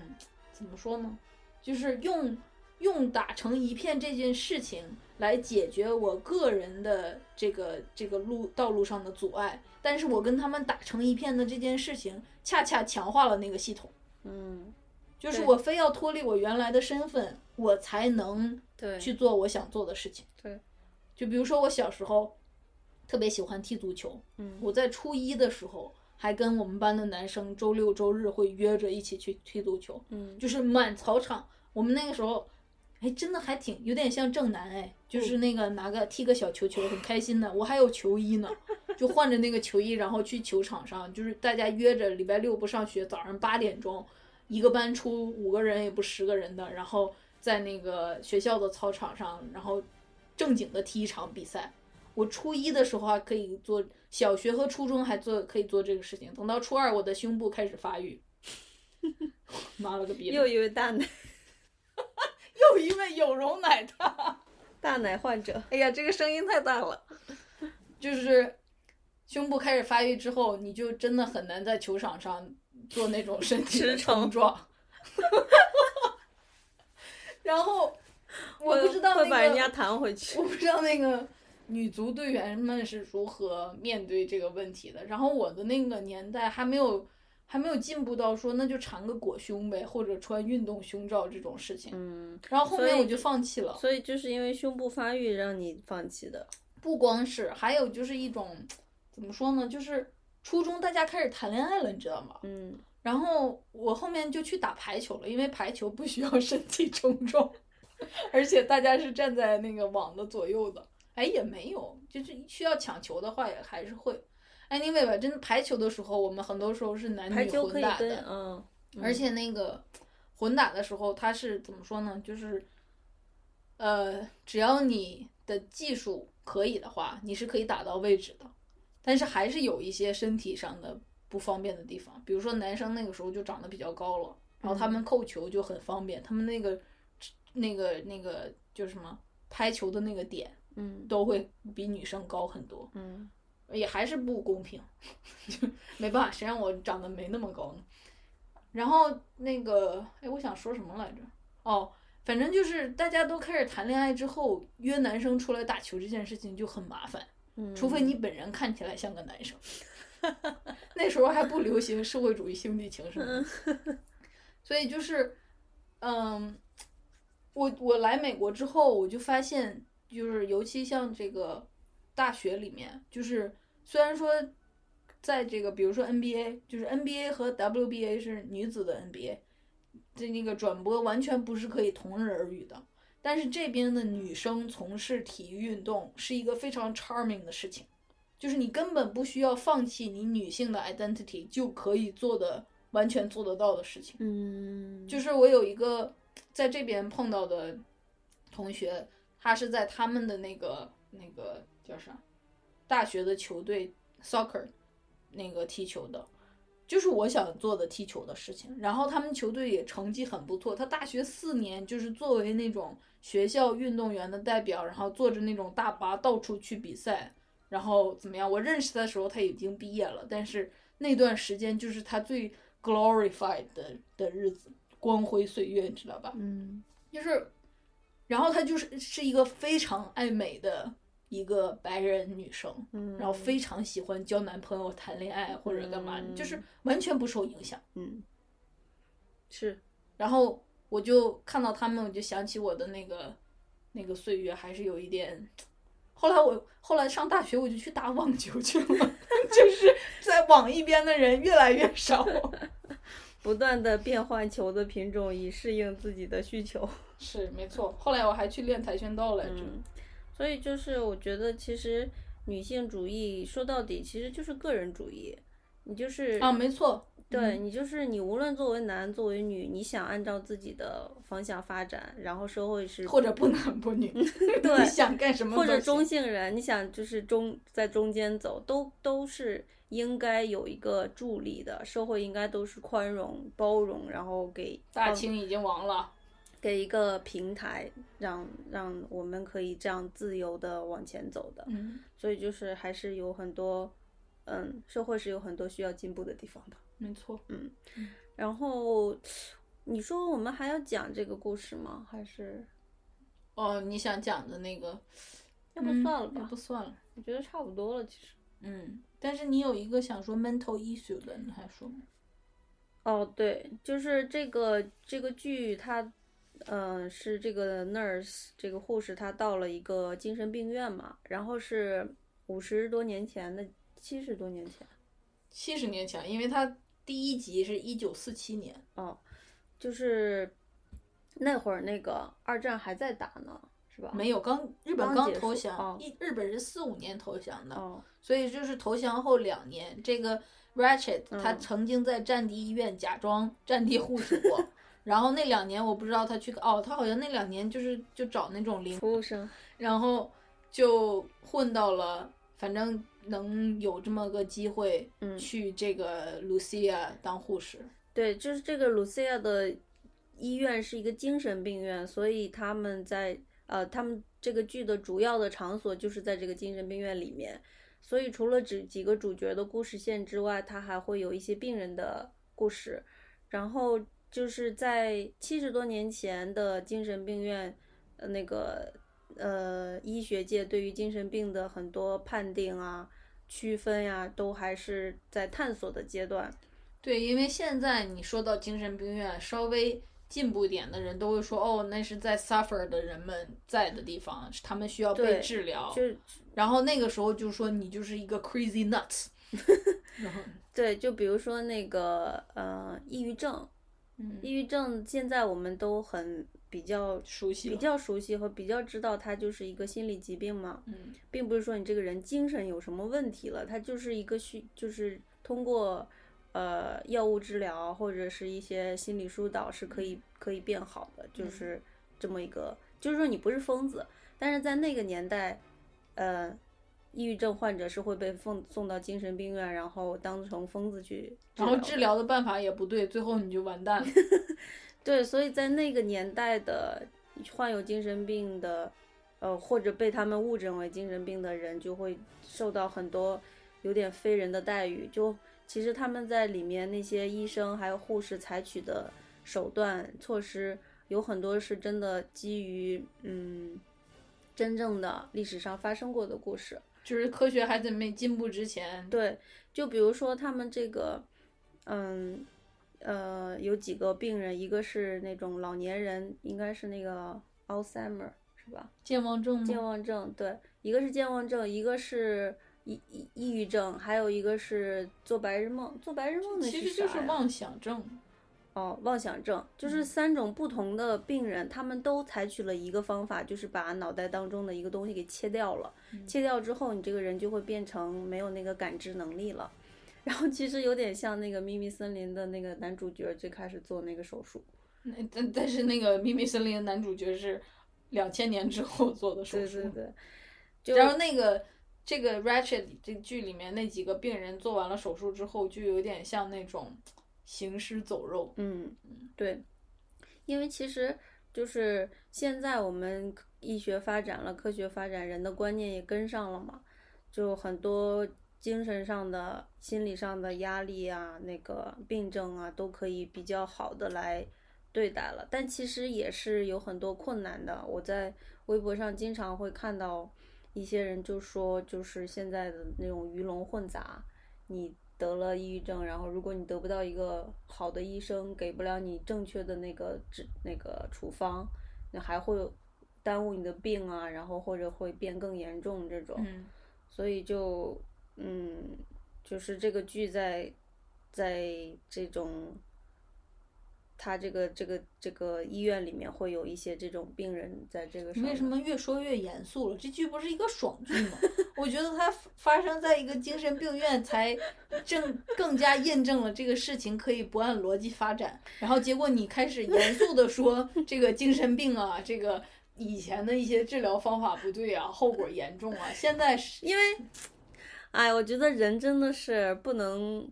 怎么说呢，就是用用打成一片这件事情来解决我个人的这个这个路道路上的阻碍，但是我跟他们打成一片的这件事情，恰恰强化了那个系统，嗯，就是我非要脱离我原来的身份，我才能对，去做我想做的事情。对，就比如说我小时候特别喜欢踢足球，嗯我在初一的时候还跟我们班的男生周六周日会约着一起去踢足球，嗯就是满操场。我们那个时候，哎，真的还挺有点像正男哎，就是那个拿个踢个小球球很开心的。我还有球衣呢，就换着那个球衣，然后去球场上，就是大家约着礼拜六不上学，早上八点钟，一个班出五个人也不十个人的，然后在那个学校的操场上，然后正经的踢一场比赛。我初一的时候还可以做小学和初中还做可以做这个事情，等到初二我的胸部开始发育，妈了个逼！又一位大奶 又一位有容乃大。大奶患者，哎呀，这个声音太大了。就是胸部开始发育之后，你就真的很难在球场上做那种身体的驰骋冲撞。然后 我不知道那会把人家个，弹回去我。不知道那个女足队员们是如何面对这个问题的。然后我的那个年代还没有还没有进步到说那就缠个裹胸呗，或者穿运动胸罩这种事情。嗯，然后后面我就放弃了。所以就是因为胸部发育让你放弃的。不光是，还有就是一种怎么说呢，就是初中大家开始谈恋爱了，你知道吗？嗯，然后我后面就去打排球了，因为排球不需要身体冲撞，而且大家是站在那个网的左右的。哎，也没有，就是需要抢球的话也还是会。anyway 吧，真的排球的时候，我们很多时候是男女混打的，嗯，而且那个混打的时候，它是怎么说呢？就是，呃，只要你的技术可以的话，你是可以打到位置的，但是还是有一些身体上的不方便的地方，比如说男生那个时候就长得比较高了，然后他们扣球就很方便，他们那个那个那个就是什么拍球的那个点嗯都会比女生高很多。嗯也还是不公平，就没办法，谁让我长得没那么高呢？然后那个，哎，我想说什么来着？哦，反正就是大家都开始谈恋爱之后，约男生出来打球这件事情就很麻烦，嗯，除非你本人看起来像个男生。那时候还不流行社会主义兄弟情什么的，所以就是，嗯，我我来美国之后，我就发现，就是尤其像这个大学里面，就是虽然说，在这个比如说 NBA，就是 NBA 和 WBA 是女子的 NBA，这那个转播完全不是可以同日而语的。但是这边的女生从事体育运动是一个非常 charming 的事情，就是你根本不需要放弃你女性的 identity 就可以做的完全做得到的事情。嗯，就是我有一个在这边碰到的同学，他是在他们的那个那个叫啥大学的球队 soccer 那个踢球的，就是我想做的踢球的事情。然后他们球队也成绩很不错，他大学四年就是作为那种学校运动员的代表，然后坐着那种大巴到处去比赛。然后怎么样？我认识他的时候他已经毕业了，但是那段时间就是他最 glorified 的的日子，光辉岁月，你知道吧？嗯就是，然后她就是是一个非常爱美的一个白人女生，嗯，然后非常喜欢交男朋友、谈恋爱或者干嘛，嗯就是完全不受影响。嗯是然后我就看到他们，我就想起我的那个那个岁月，还是有一点。后来我后来上大学，我就去打网球去了，就是在网一边的人越来越少。不断的变换球的品种以适应自己的需求。是没错，后来我还去练跆拳道来着。嗯，所以就是我觉得其实女性主义说到底其实就是个人主义，你就是啊，没错，对你就是你，无论作为男作为女，你想按照自己的方向发展，然后社会是或者不男不女，对你想干什么或者中性人，你想就是中在中间走，都都是应该有一个助力的，社会应该都是宽容包容，然后给大清已经亡了。给一个平台，让让我们可以这样自由的往前走的。嗯，所以就是还是有很多，嗯，社会是有很多需要进步的地方的。没错。嗯然后你说我们还要讲这个故事吗？还是哦，你想讲的那个，要不嗯算了吧？要不算了。我觉得差不多了，其实。嗯，但是你有一个想说 mental issue 的，你还说吗？哦，对，就是这个这个剧，它，嗯、是这个 nurse 这个护士，她到了一个精神病院嘛，然后是五十多年前的，七十多年前，七十年前，因为它第一集是一九四七年。哦，就是那会儿那个二战还在打呢，是吧？没有，刚日本刚投降，哦一日本是四五年投降的，哦，所以就是投降后两年，这个 Ratchet 他嗯曾经在战地医院假装战地护士过，然后那两年我不知道他去哦，他好像那两年就是就找那种零服务生，然后就混到了反正能有这么个机会嗯去这个 Lucia 当护士。对，就是这个 Lucia 的医院是一个精神病院，所以他们在呃，他们这个剧的主要的场所就是在这个精神病院里面。所以除了只几个主角的故事线之外，它还会有一些病人的故事。然后就是在七十多年前的精神病院，呃，那个呃，医学界对于精神病的很多判定啊、区分呀、都还是在探索的阶段。对，因为现在你说到精神病院，稍微进步一点的人都会说，哦，那是在 suffer 的人们在的地方，他们需要被治疗。就然后那个时候就说你就是一个 crazy nuts。然后，对，就比如说那个呃，抑郁症，嗯，抑郁症现在我们都很比较熟悉比较熟悉和比较知道他就是一个心理疾病嘛，嗯并不是说你这个人精神有什么问题了，他就是一个需就是通过呃药物治疗或者是一些心理疏导是可以可以变好的，就是这么一个，就是说你不是疯子，但是在那个年代，呃。抑郁症患者是会被送送到精神病院，然后当成疯子去然后治疗的办法也不对，最后你就完蛋了。对，所以在那个年代的患有精神病的，呃，或者被他们误诊为精神病的人，就会受到很多有点非人的待遇。就其实他们在里面那些医生还有护士采取的手段措施，有很多是真的基于嗯真正的历史上发生过的故事。就是科学还在没进步之前，对，就比如说他们这个，嗯，呃，有几个病人，一个是那种老年人，应该是那个 Alzheimer 是吧？健忘症吗？健忘症，对，一个是健忘症，一个是抑抑抑郁症，还有一个是做白日梦。做白日梦的其实就是妄想症。哦，妄想症就是三种不同的病人，他们都采取了一个方法，就是把脑袋当中的一个东西给切掉了。切掉之后，你这个人就会变成没有那个感知能力了。然后其实有点像那个《秘密森林》的那个男主角最开始做那个手术。那但但是那个《秘密森林》的男主角是两千年之后做的手术。对对对，然后那个这个 Ratchet 这剧里面那几个病人做完了手术之后，就有点像那种行尸走肉。嗯，对，因为其实就是现在我们医学发展了，科学发展，人的观念也跟上了嘛，就很多精神上的、心理上的压力啊，那个病症啊，都可以比较好的来对待了。但其实也是有很多困难的。我在微博上经常会看到一些人就说，就是现在的那种鱼龙混杂，你得了抑郁症，然后如果你得不到一个好的医生，给不了你正确的那个治那个处方，那还会耽误你的病啊，然后或者会变更严重这种。嗯，所以就嗯，就是这个剧在在这种他这个这个这个医院里面会有一些这种病人在这个上为什么越说越严肃了？这剧不是一个爽剧吗？我觉得它发生在一个精神病院，才正更加验证了这个事情可以不按逻辑发展。然后结果你开始严肃的说这个精神病啊，这个以前的一些治疗方法不对啊，后果严重啊。现在是因为，哎，我觉得人真的是不能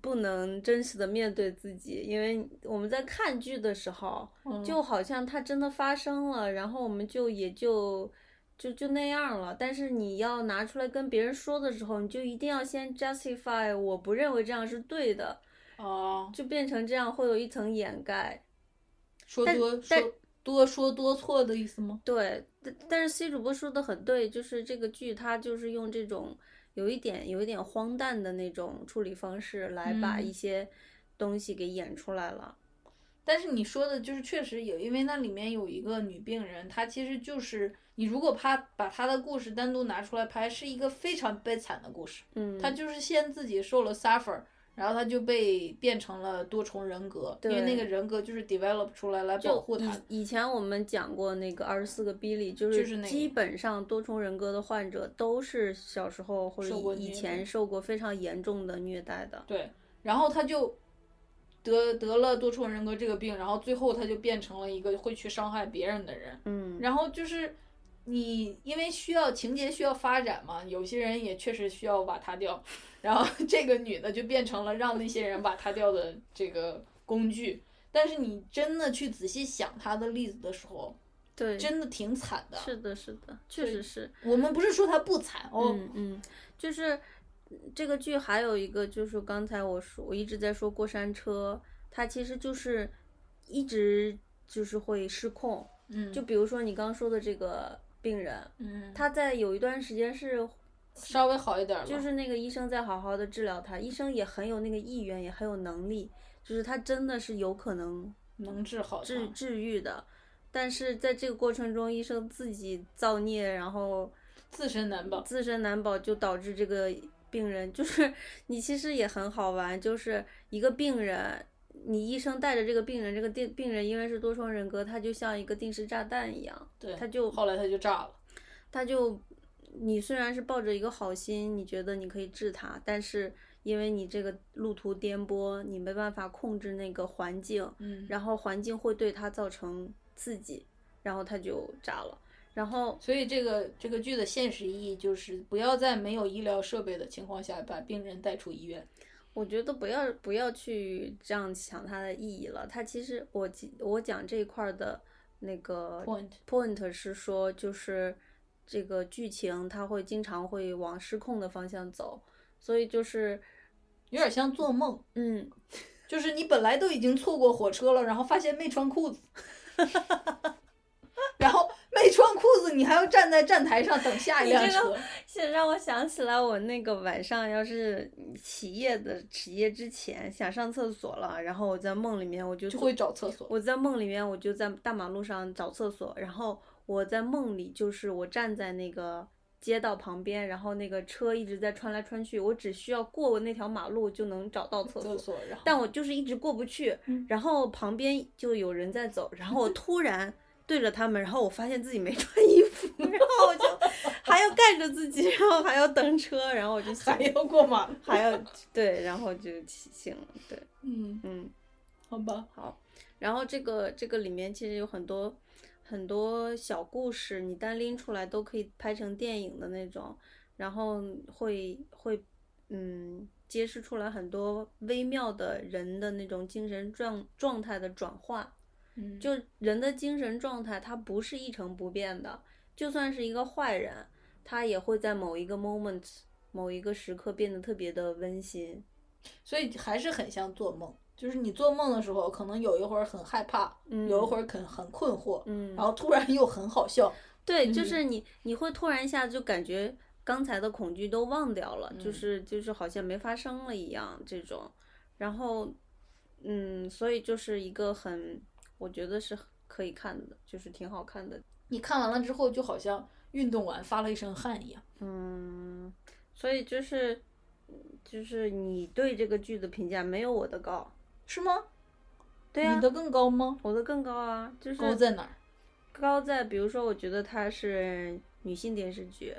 不能真实的面对自己，因为我们在看剧的时候，嗯就好像它真的发生了，然后我们就也就就就那样了。但是你要拿出来跟别人说的时候，你就一定要先 justify，我不认为这样是对的，哦，就变成这样会有一层掩盖。说多说多说多错的意思吗？对，但但是 C 主播说的很对，就是这个剧它就是用这种有一点有一点荒诞的那种处理方式来把嗯一些东西给演出来了。但是你说的就是确实有，因为那里面有一个女病人，她其实就是你如果怕把她的故事单独拿出来拍，是一个非常悲惨的故事。嗯，她就是先自己受了 suffer，然后他就被变成了多重人格，因为那个人格就是 develop 出来来保护他。以前我们讲过那个二十四个 Billy，就是基本上多重人格的患者都是小时候或者以前受过非常严重的虐待的。对，然后他就得得了多重人格这个病，然后最后他就变成了一个会去伤害别人的人。嗯，然后就是你因为需要情节需要发展嘛，有些人也确实需要瓦他掉，然后 这个女的就变成了让那些人瓦他掉的这个工具。但是你真的去仔细想她的例子的时候，对，真的挺惨的。是的，是的，确实是。我们不是说她不惨哦，嗯嗯，就是这个剧还有一个就是刚才我说我一直在说过山车，它其实就是一直就是会失控。嗯，就比如说你刚说的这个病人，嗯，他在有一段时间是稍微好一点了，就是那个医生在好好的治疗他，医生也很有那个意愿，也很有能力，就是他真的是有可能能治好治治愈的，但是在这个过程中，医生自己造孽，然后自身难保。自身难保，就导致这个病人就是 你其实也很好玩，就是一个病人，你医生带着这个病人，这个病病人因为是多重人格，他就像一个定时炸弹一样，对，他就后来他就炸了。他就你虽然是抱着一个好心，你觉得你可以治他，但是因为你这个路途颠簸，你没办法控制那个环境，嗯，然后环境会对他造成刺激，然后他就炸了。然后所以这个这个剧的现实意义就是不要在没有医疗设备的情况下把病人带出医院。我觉得不要不要去这样想它的意义了。它其实我记我讲这一块儿的那个 Point point 是说，就是这个剧情它会经常会往失控的方向走，所以就是有点像做梦，嗯，就是你本来都已经错过火车了，然后发现没穿裤子，然后 没穿裤子，你还要站在站台上等下一辆车 这让我想起来，我那个晚上要是起夜的起夜之前想上厕所了，然后我在梦里面我就就会找厕所。我在梦里面，我就在大马路上找厕所，然后我在梦里就是我站在那个街道旁边，然后那个车一直在穿来穿去，我只需要过那条马路就能找到厕所，厕所，然后但我就是一直过不去，嗯然后旁边就有人在走，然后我 突然对着他们，然后我发现自己没穿衣服，然后我就还要盖着自己，然后还要等车，然后我就醒还要过马路。还要对，然后就起醒了，对，嗯，嗯。好吧，好，然后这个这个里面其实有很多很多小故事，你单拎出来都可以拍成电影的那种，然后会会嗯揭示出来很多微妙的人的那种精神状状态的转化。嗯，就人的精神状态，它不是一成不变的，就算是一个坏人，他也会在某一个 moment 某一个时刻变得特别的温馨。所以还是很像做梦。就是你做梦的时候，可能有一会儿很害怕，嗯有一会儿很很困惑，嗯，然后突然又很好笑。对，就嗯是你你会突然一下就感觉刚才的恐惧都忘掉了，就嗯是就是好像没发生了一样这种，然后嗯，所以就是一个很我觉得是可以看的，就是挺好看的，你看完了之后，就好像运动完发了一身汗一样。嗯，所以就是就是你对这个剧的评价没有我的高，是吗？对呀、你的更高吗？我的更高啊，就是高在哪儿？高在比如说我觉得它是女性电视剧，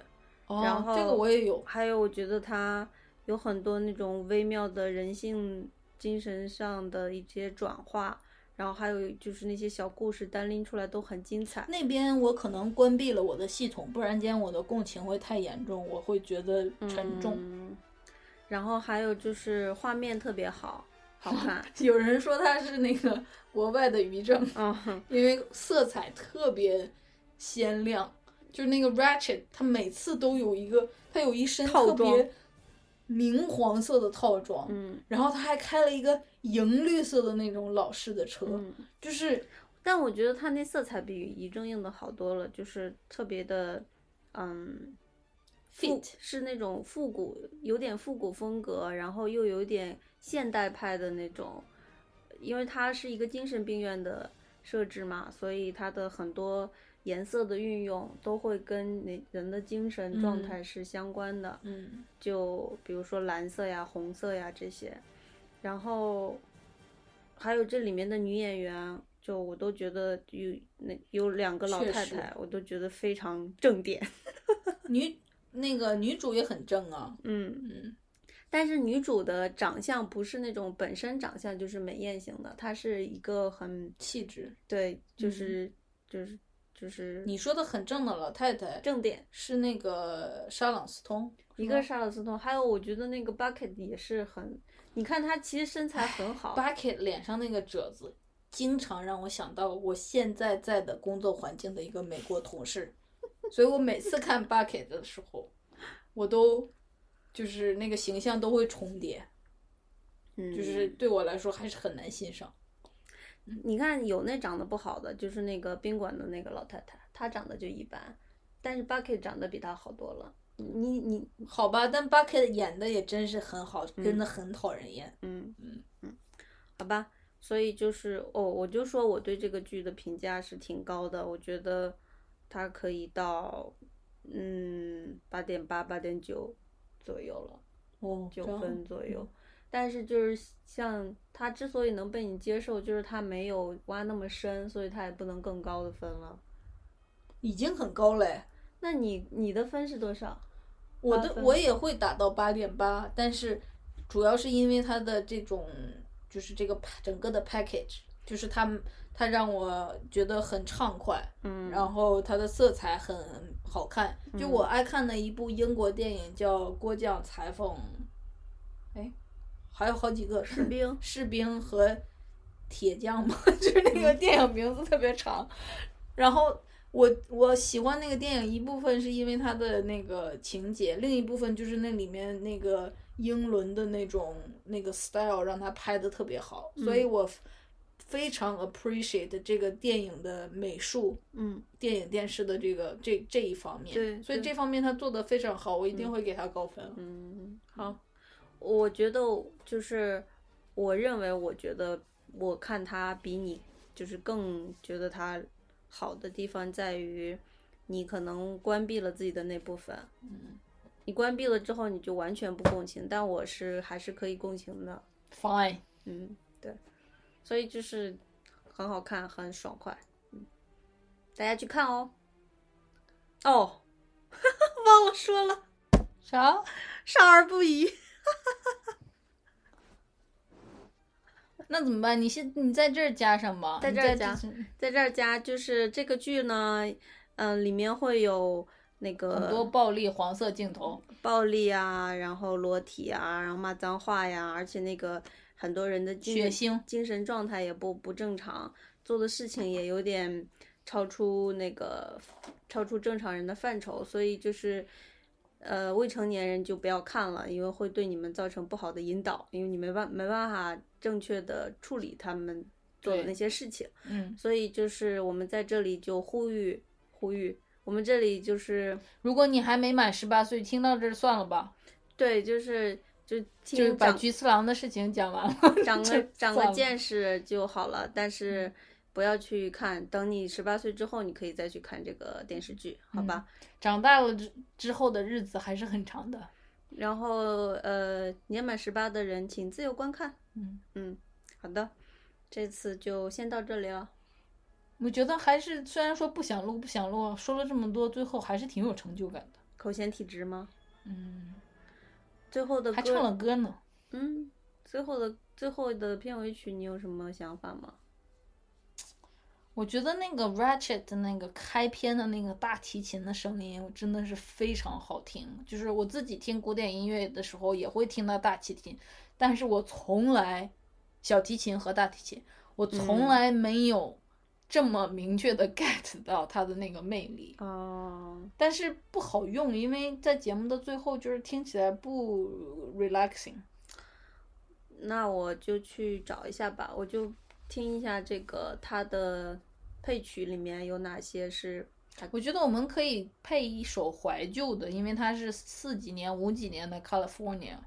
哦，然后这个我也有。还有，我觉得它有很多那种微妙的人性、精神上的一些转化，然后还有就是那些小故事单拎出来都很精彩。那边我可能关闭了我的系统，不然间我的共情会太严重，我会觉得沉重。嗯，然后还有就是画面特别好，好看。有人说它是那个国外的余正，嗯，因为色彩特别鲜亮，就是那个 Ratchet，它每次都有一个，它有一身套特别装明黄色的套装，嗯然后他还开了一个银绿色的那种老式的车，嗯，就是但我觉得它那色彩比一正映的好多了，就是特别的，嗯。复 fit 是那种复古，有点复古风格，然后又有点现代派的那种，因为它是一个精神病院的设置嘛，所以它的很多颜色的运用都会跟那人的精神状态是相关的。嗯，就比如说蓝色呀、红色呀这些，然后还有这里面的女演员，就我都觉得有那有两个老太太，我都觉得非常正点。女那个女主也很正啊，嗯，嗯，但是女主的长相不是那种本身长相就是美艳型的，她是一个很气质，对，就是、就是就是你说的很正的老太太正点，是那个沙朗斯通，一个是沙朗斯通，还有我觉得那个 Bucket 也是很，你看他其实身材很好，Bucket 脸上那个褶子，经常让我想到我现在在的工作环境的一个美国同事，所以我每次看 Bucket 的时候，我都就是那个形象都会重叠，嗯，就是对我来说还是很难欣赏。你看有那长得不好的，就是那个宾馆的那个老太太，她长得就一般，但是 Bucket 长得比她好多了。你你好吧，但 Bucket 演的也真是很好，真的很讨人厌。嗯嗯嗯，好吧，所以就是哦，我就说我对这个剧的评价是挺高的，我觉得它可以到嗯八点八、八点九左右了。哦，这九分左右。但是就是像他之所以能被你接受，就是他没有挖那么深，所以他也不能更高的分了。已经很高嘞。那你你的分是多少？我的我也会打到八点八，但是主要是因为它的这种就是这个整个的 package，就是它它让我觉得很畅快，嗯，然后它的色彩很好看。就我爱看的一部英国电影叫《郭将裁缝》，哎，还有好几个士兵士兵和铁匠嘛，就是那个电影名字特别长。然后我我喜欢那个电影，一部分是因为它的那个情节，另一部分就是那里面那个英伦的那种那个 style 让它拍的特别好，所以我非常 appreciate 这个电影的美术。嗯。电影电视的这个这这一方面，对。对所以这方面他做的非常好，我一定会给他高分。嗯，好，我觉得就是我认为，我觉得我看他比你就是更觉得它好的地方在于，你可能关闭了自己的那部分。嗯你关闭了之后，你就完全不共情，但我是还是可以共情的。Fine，嗯，对，所以就是很好看，很爽快。嗯，大家去看哦。哦，忘了说了，啥？少儿不宜。那怎么办？你先你在这儿加上吧，在这儿加在这儿加，就是这个剧呢，嗯、里面会有那个很多暴力黄色镜头。暴力啊，然后裸体啊，然后骂脏话呀，而且那个很多人的精神血腥精神状态也不不正常，做的事情也有点超出那个超出正常人的范畴，所以就是。呃，未成年人就不要看了，因为会对你们造成不好的引导，因为你没办没办法正确的处理他们做的那些事情。嗯，所以就是我们在这里就呼吁呼吁，我们这里就是如果你还没满十八岁，听到这儿算了吧，对，就是就就把菊次郎的事情讲完了。长 就个长个见识就好了，但是不要去看，等你十八岁之后，你可以再去看这个电视剧，好吧？长大了之之后的日子还是很长的。然后呃，年满十八的人请自由观看。嗯嗯，好的，这次就先到这里了。我觉得还是虽然说不想录不想录，说了这么多，最后还是挺有成就感的。口嫌体直吗？嗯，最后的还唱了歌，歌呢。嗯，最后的最后的片尾曲，你有什么想法吗？我觉得那个 Ratchet 的那个开篇的那个大提琴的声音，真的是非常好听。就是我自己听古典音乐的时候也会听到大提琴，但是我从来小提琴和大提琴，我从嗯来没有这么明确的 get 到它的那个魅力。哦，但是不好用，因为在节目的最后就是听起来不 relaxing。那我就去找一下吧，我就听一下这个它的配曲里面有哪些是我觉得我们可以配一首怀旧的，因为它是四几年、五几年的 California，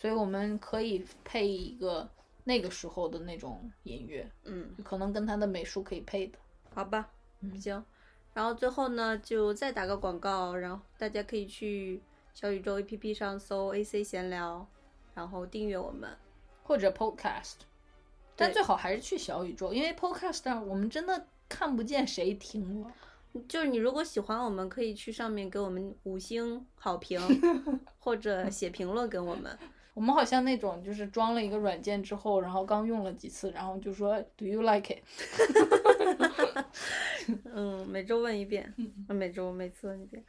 所以我们可以配一个那个时候的那种音乐，嗯，可能跟他的美术可以配的。好吧，嗯行。然后最后呢，就再打个广告，然后大家可以去小宇宙 APP 上搜 AC 闲聊，然后订阅我们。或者 Podcast，但最好还是去小宇宙，因为 Podcast 上我们真的看不见谁听了。就是你如果喜欢我们，可以去上面给我们五星好评，或者写评论给我们。我们好像那种就是装了一个软件之后，然后刚用了几次，然后就说 Do you like it？嗯，每周问一遍，啊每周每次问一遍。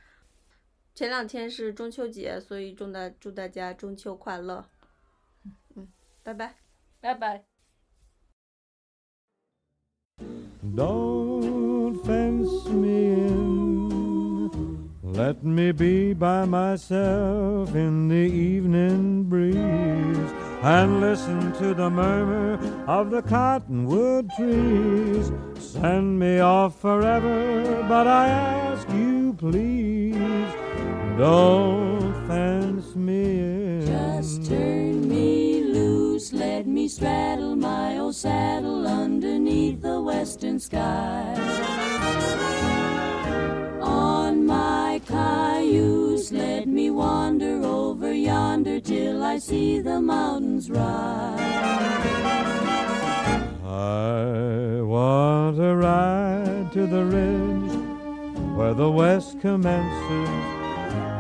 前两天是中秋节，所以祝大祝大家中秋快乐。嗯，拜拜。拜拜。Don't Let me be by myself in the evening breeze and listen to the murmur of the cottonwood trees. Send me off forever, but I ask you, please, don't fence me in. Just turn me loose, let me straddle my old saddle underneath the western sky. My cayuse, let me wander over yonder till I see the mountains rise. I want to ride to the ridge where the west commences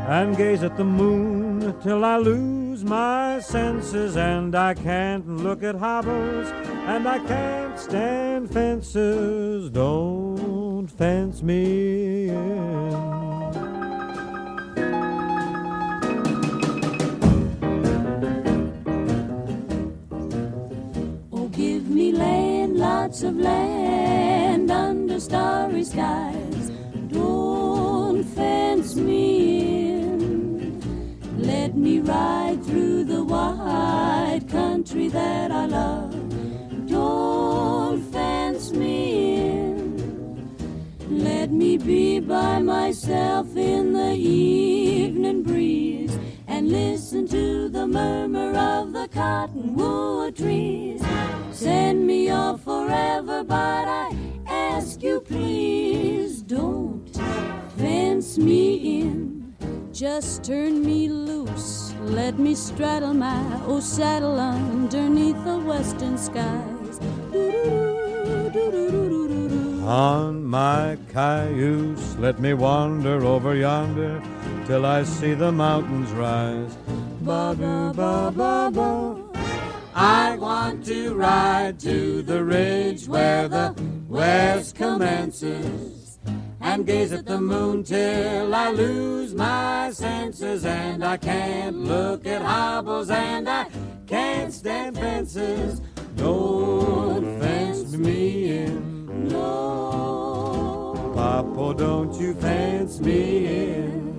and gaze at the moon till I lose my senses and I can't look at hobbles and I can't stand fences. Don't fence me in. Oh, give me land, lots of land under starry skies. Don't fence me in. Let me ride through the wide country that I love. Don't fence me in. Let me be by myself in the evening breeze and listen to the murmur of the cottonwood trees. Send me off forever, but I ask you please don't fence me in. Just turn me loose, let me straddle my old saddle underneath the western skies. On my cayuse, let me wander over yonder till I see the mountains rise. Ba ba ba ba. I want to ride to the ridge where the west commences and gaze at the moon till I lose my senses and I can't look at hobbles and I can't stand fences. Don't fence me in. No. Papa, don't you fence me in.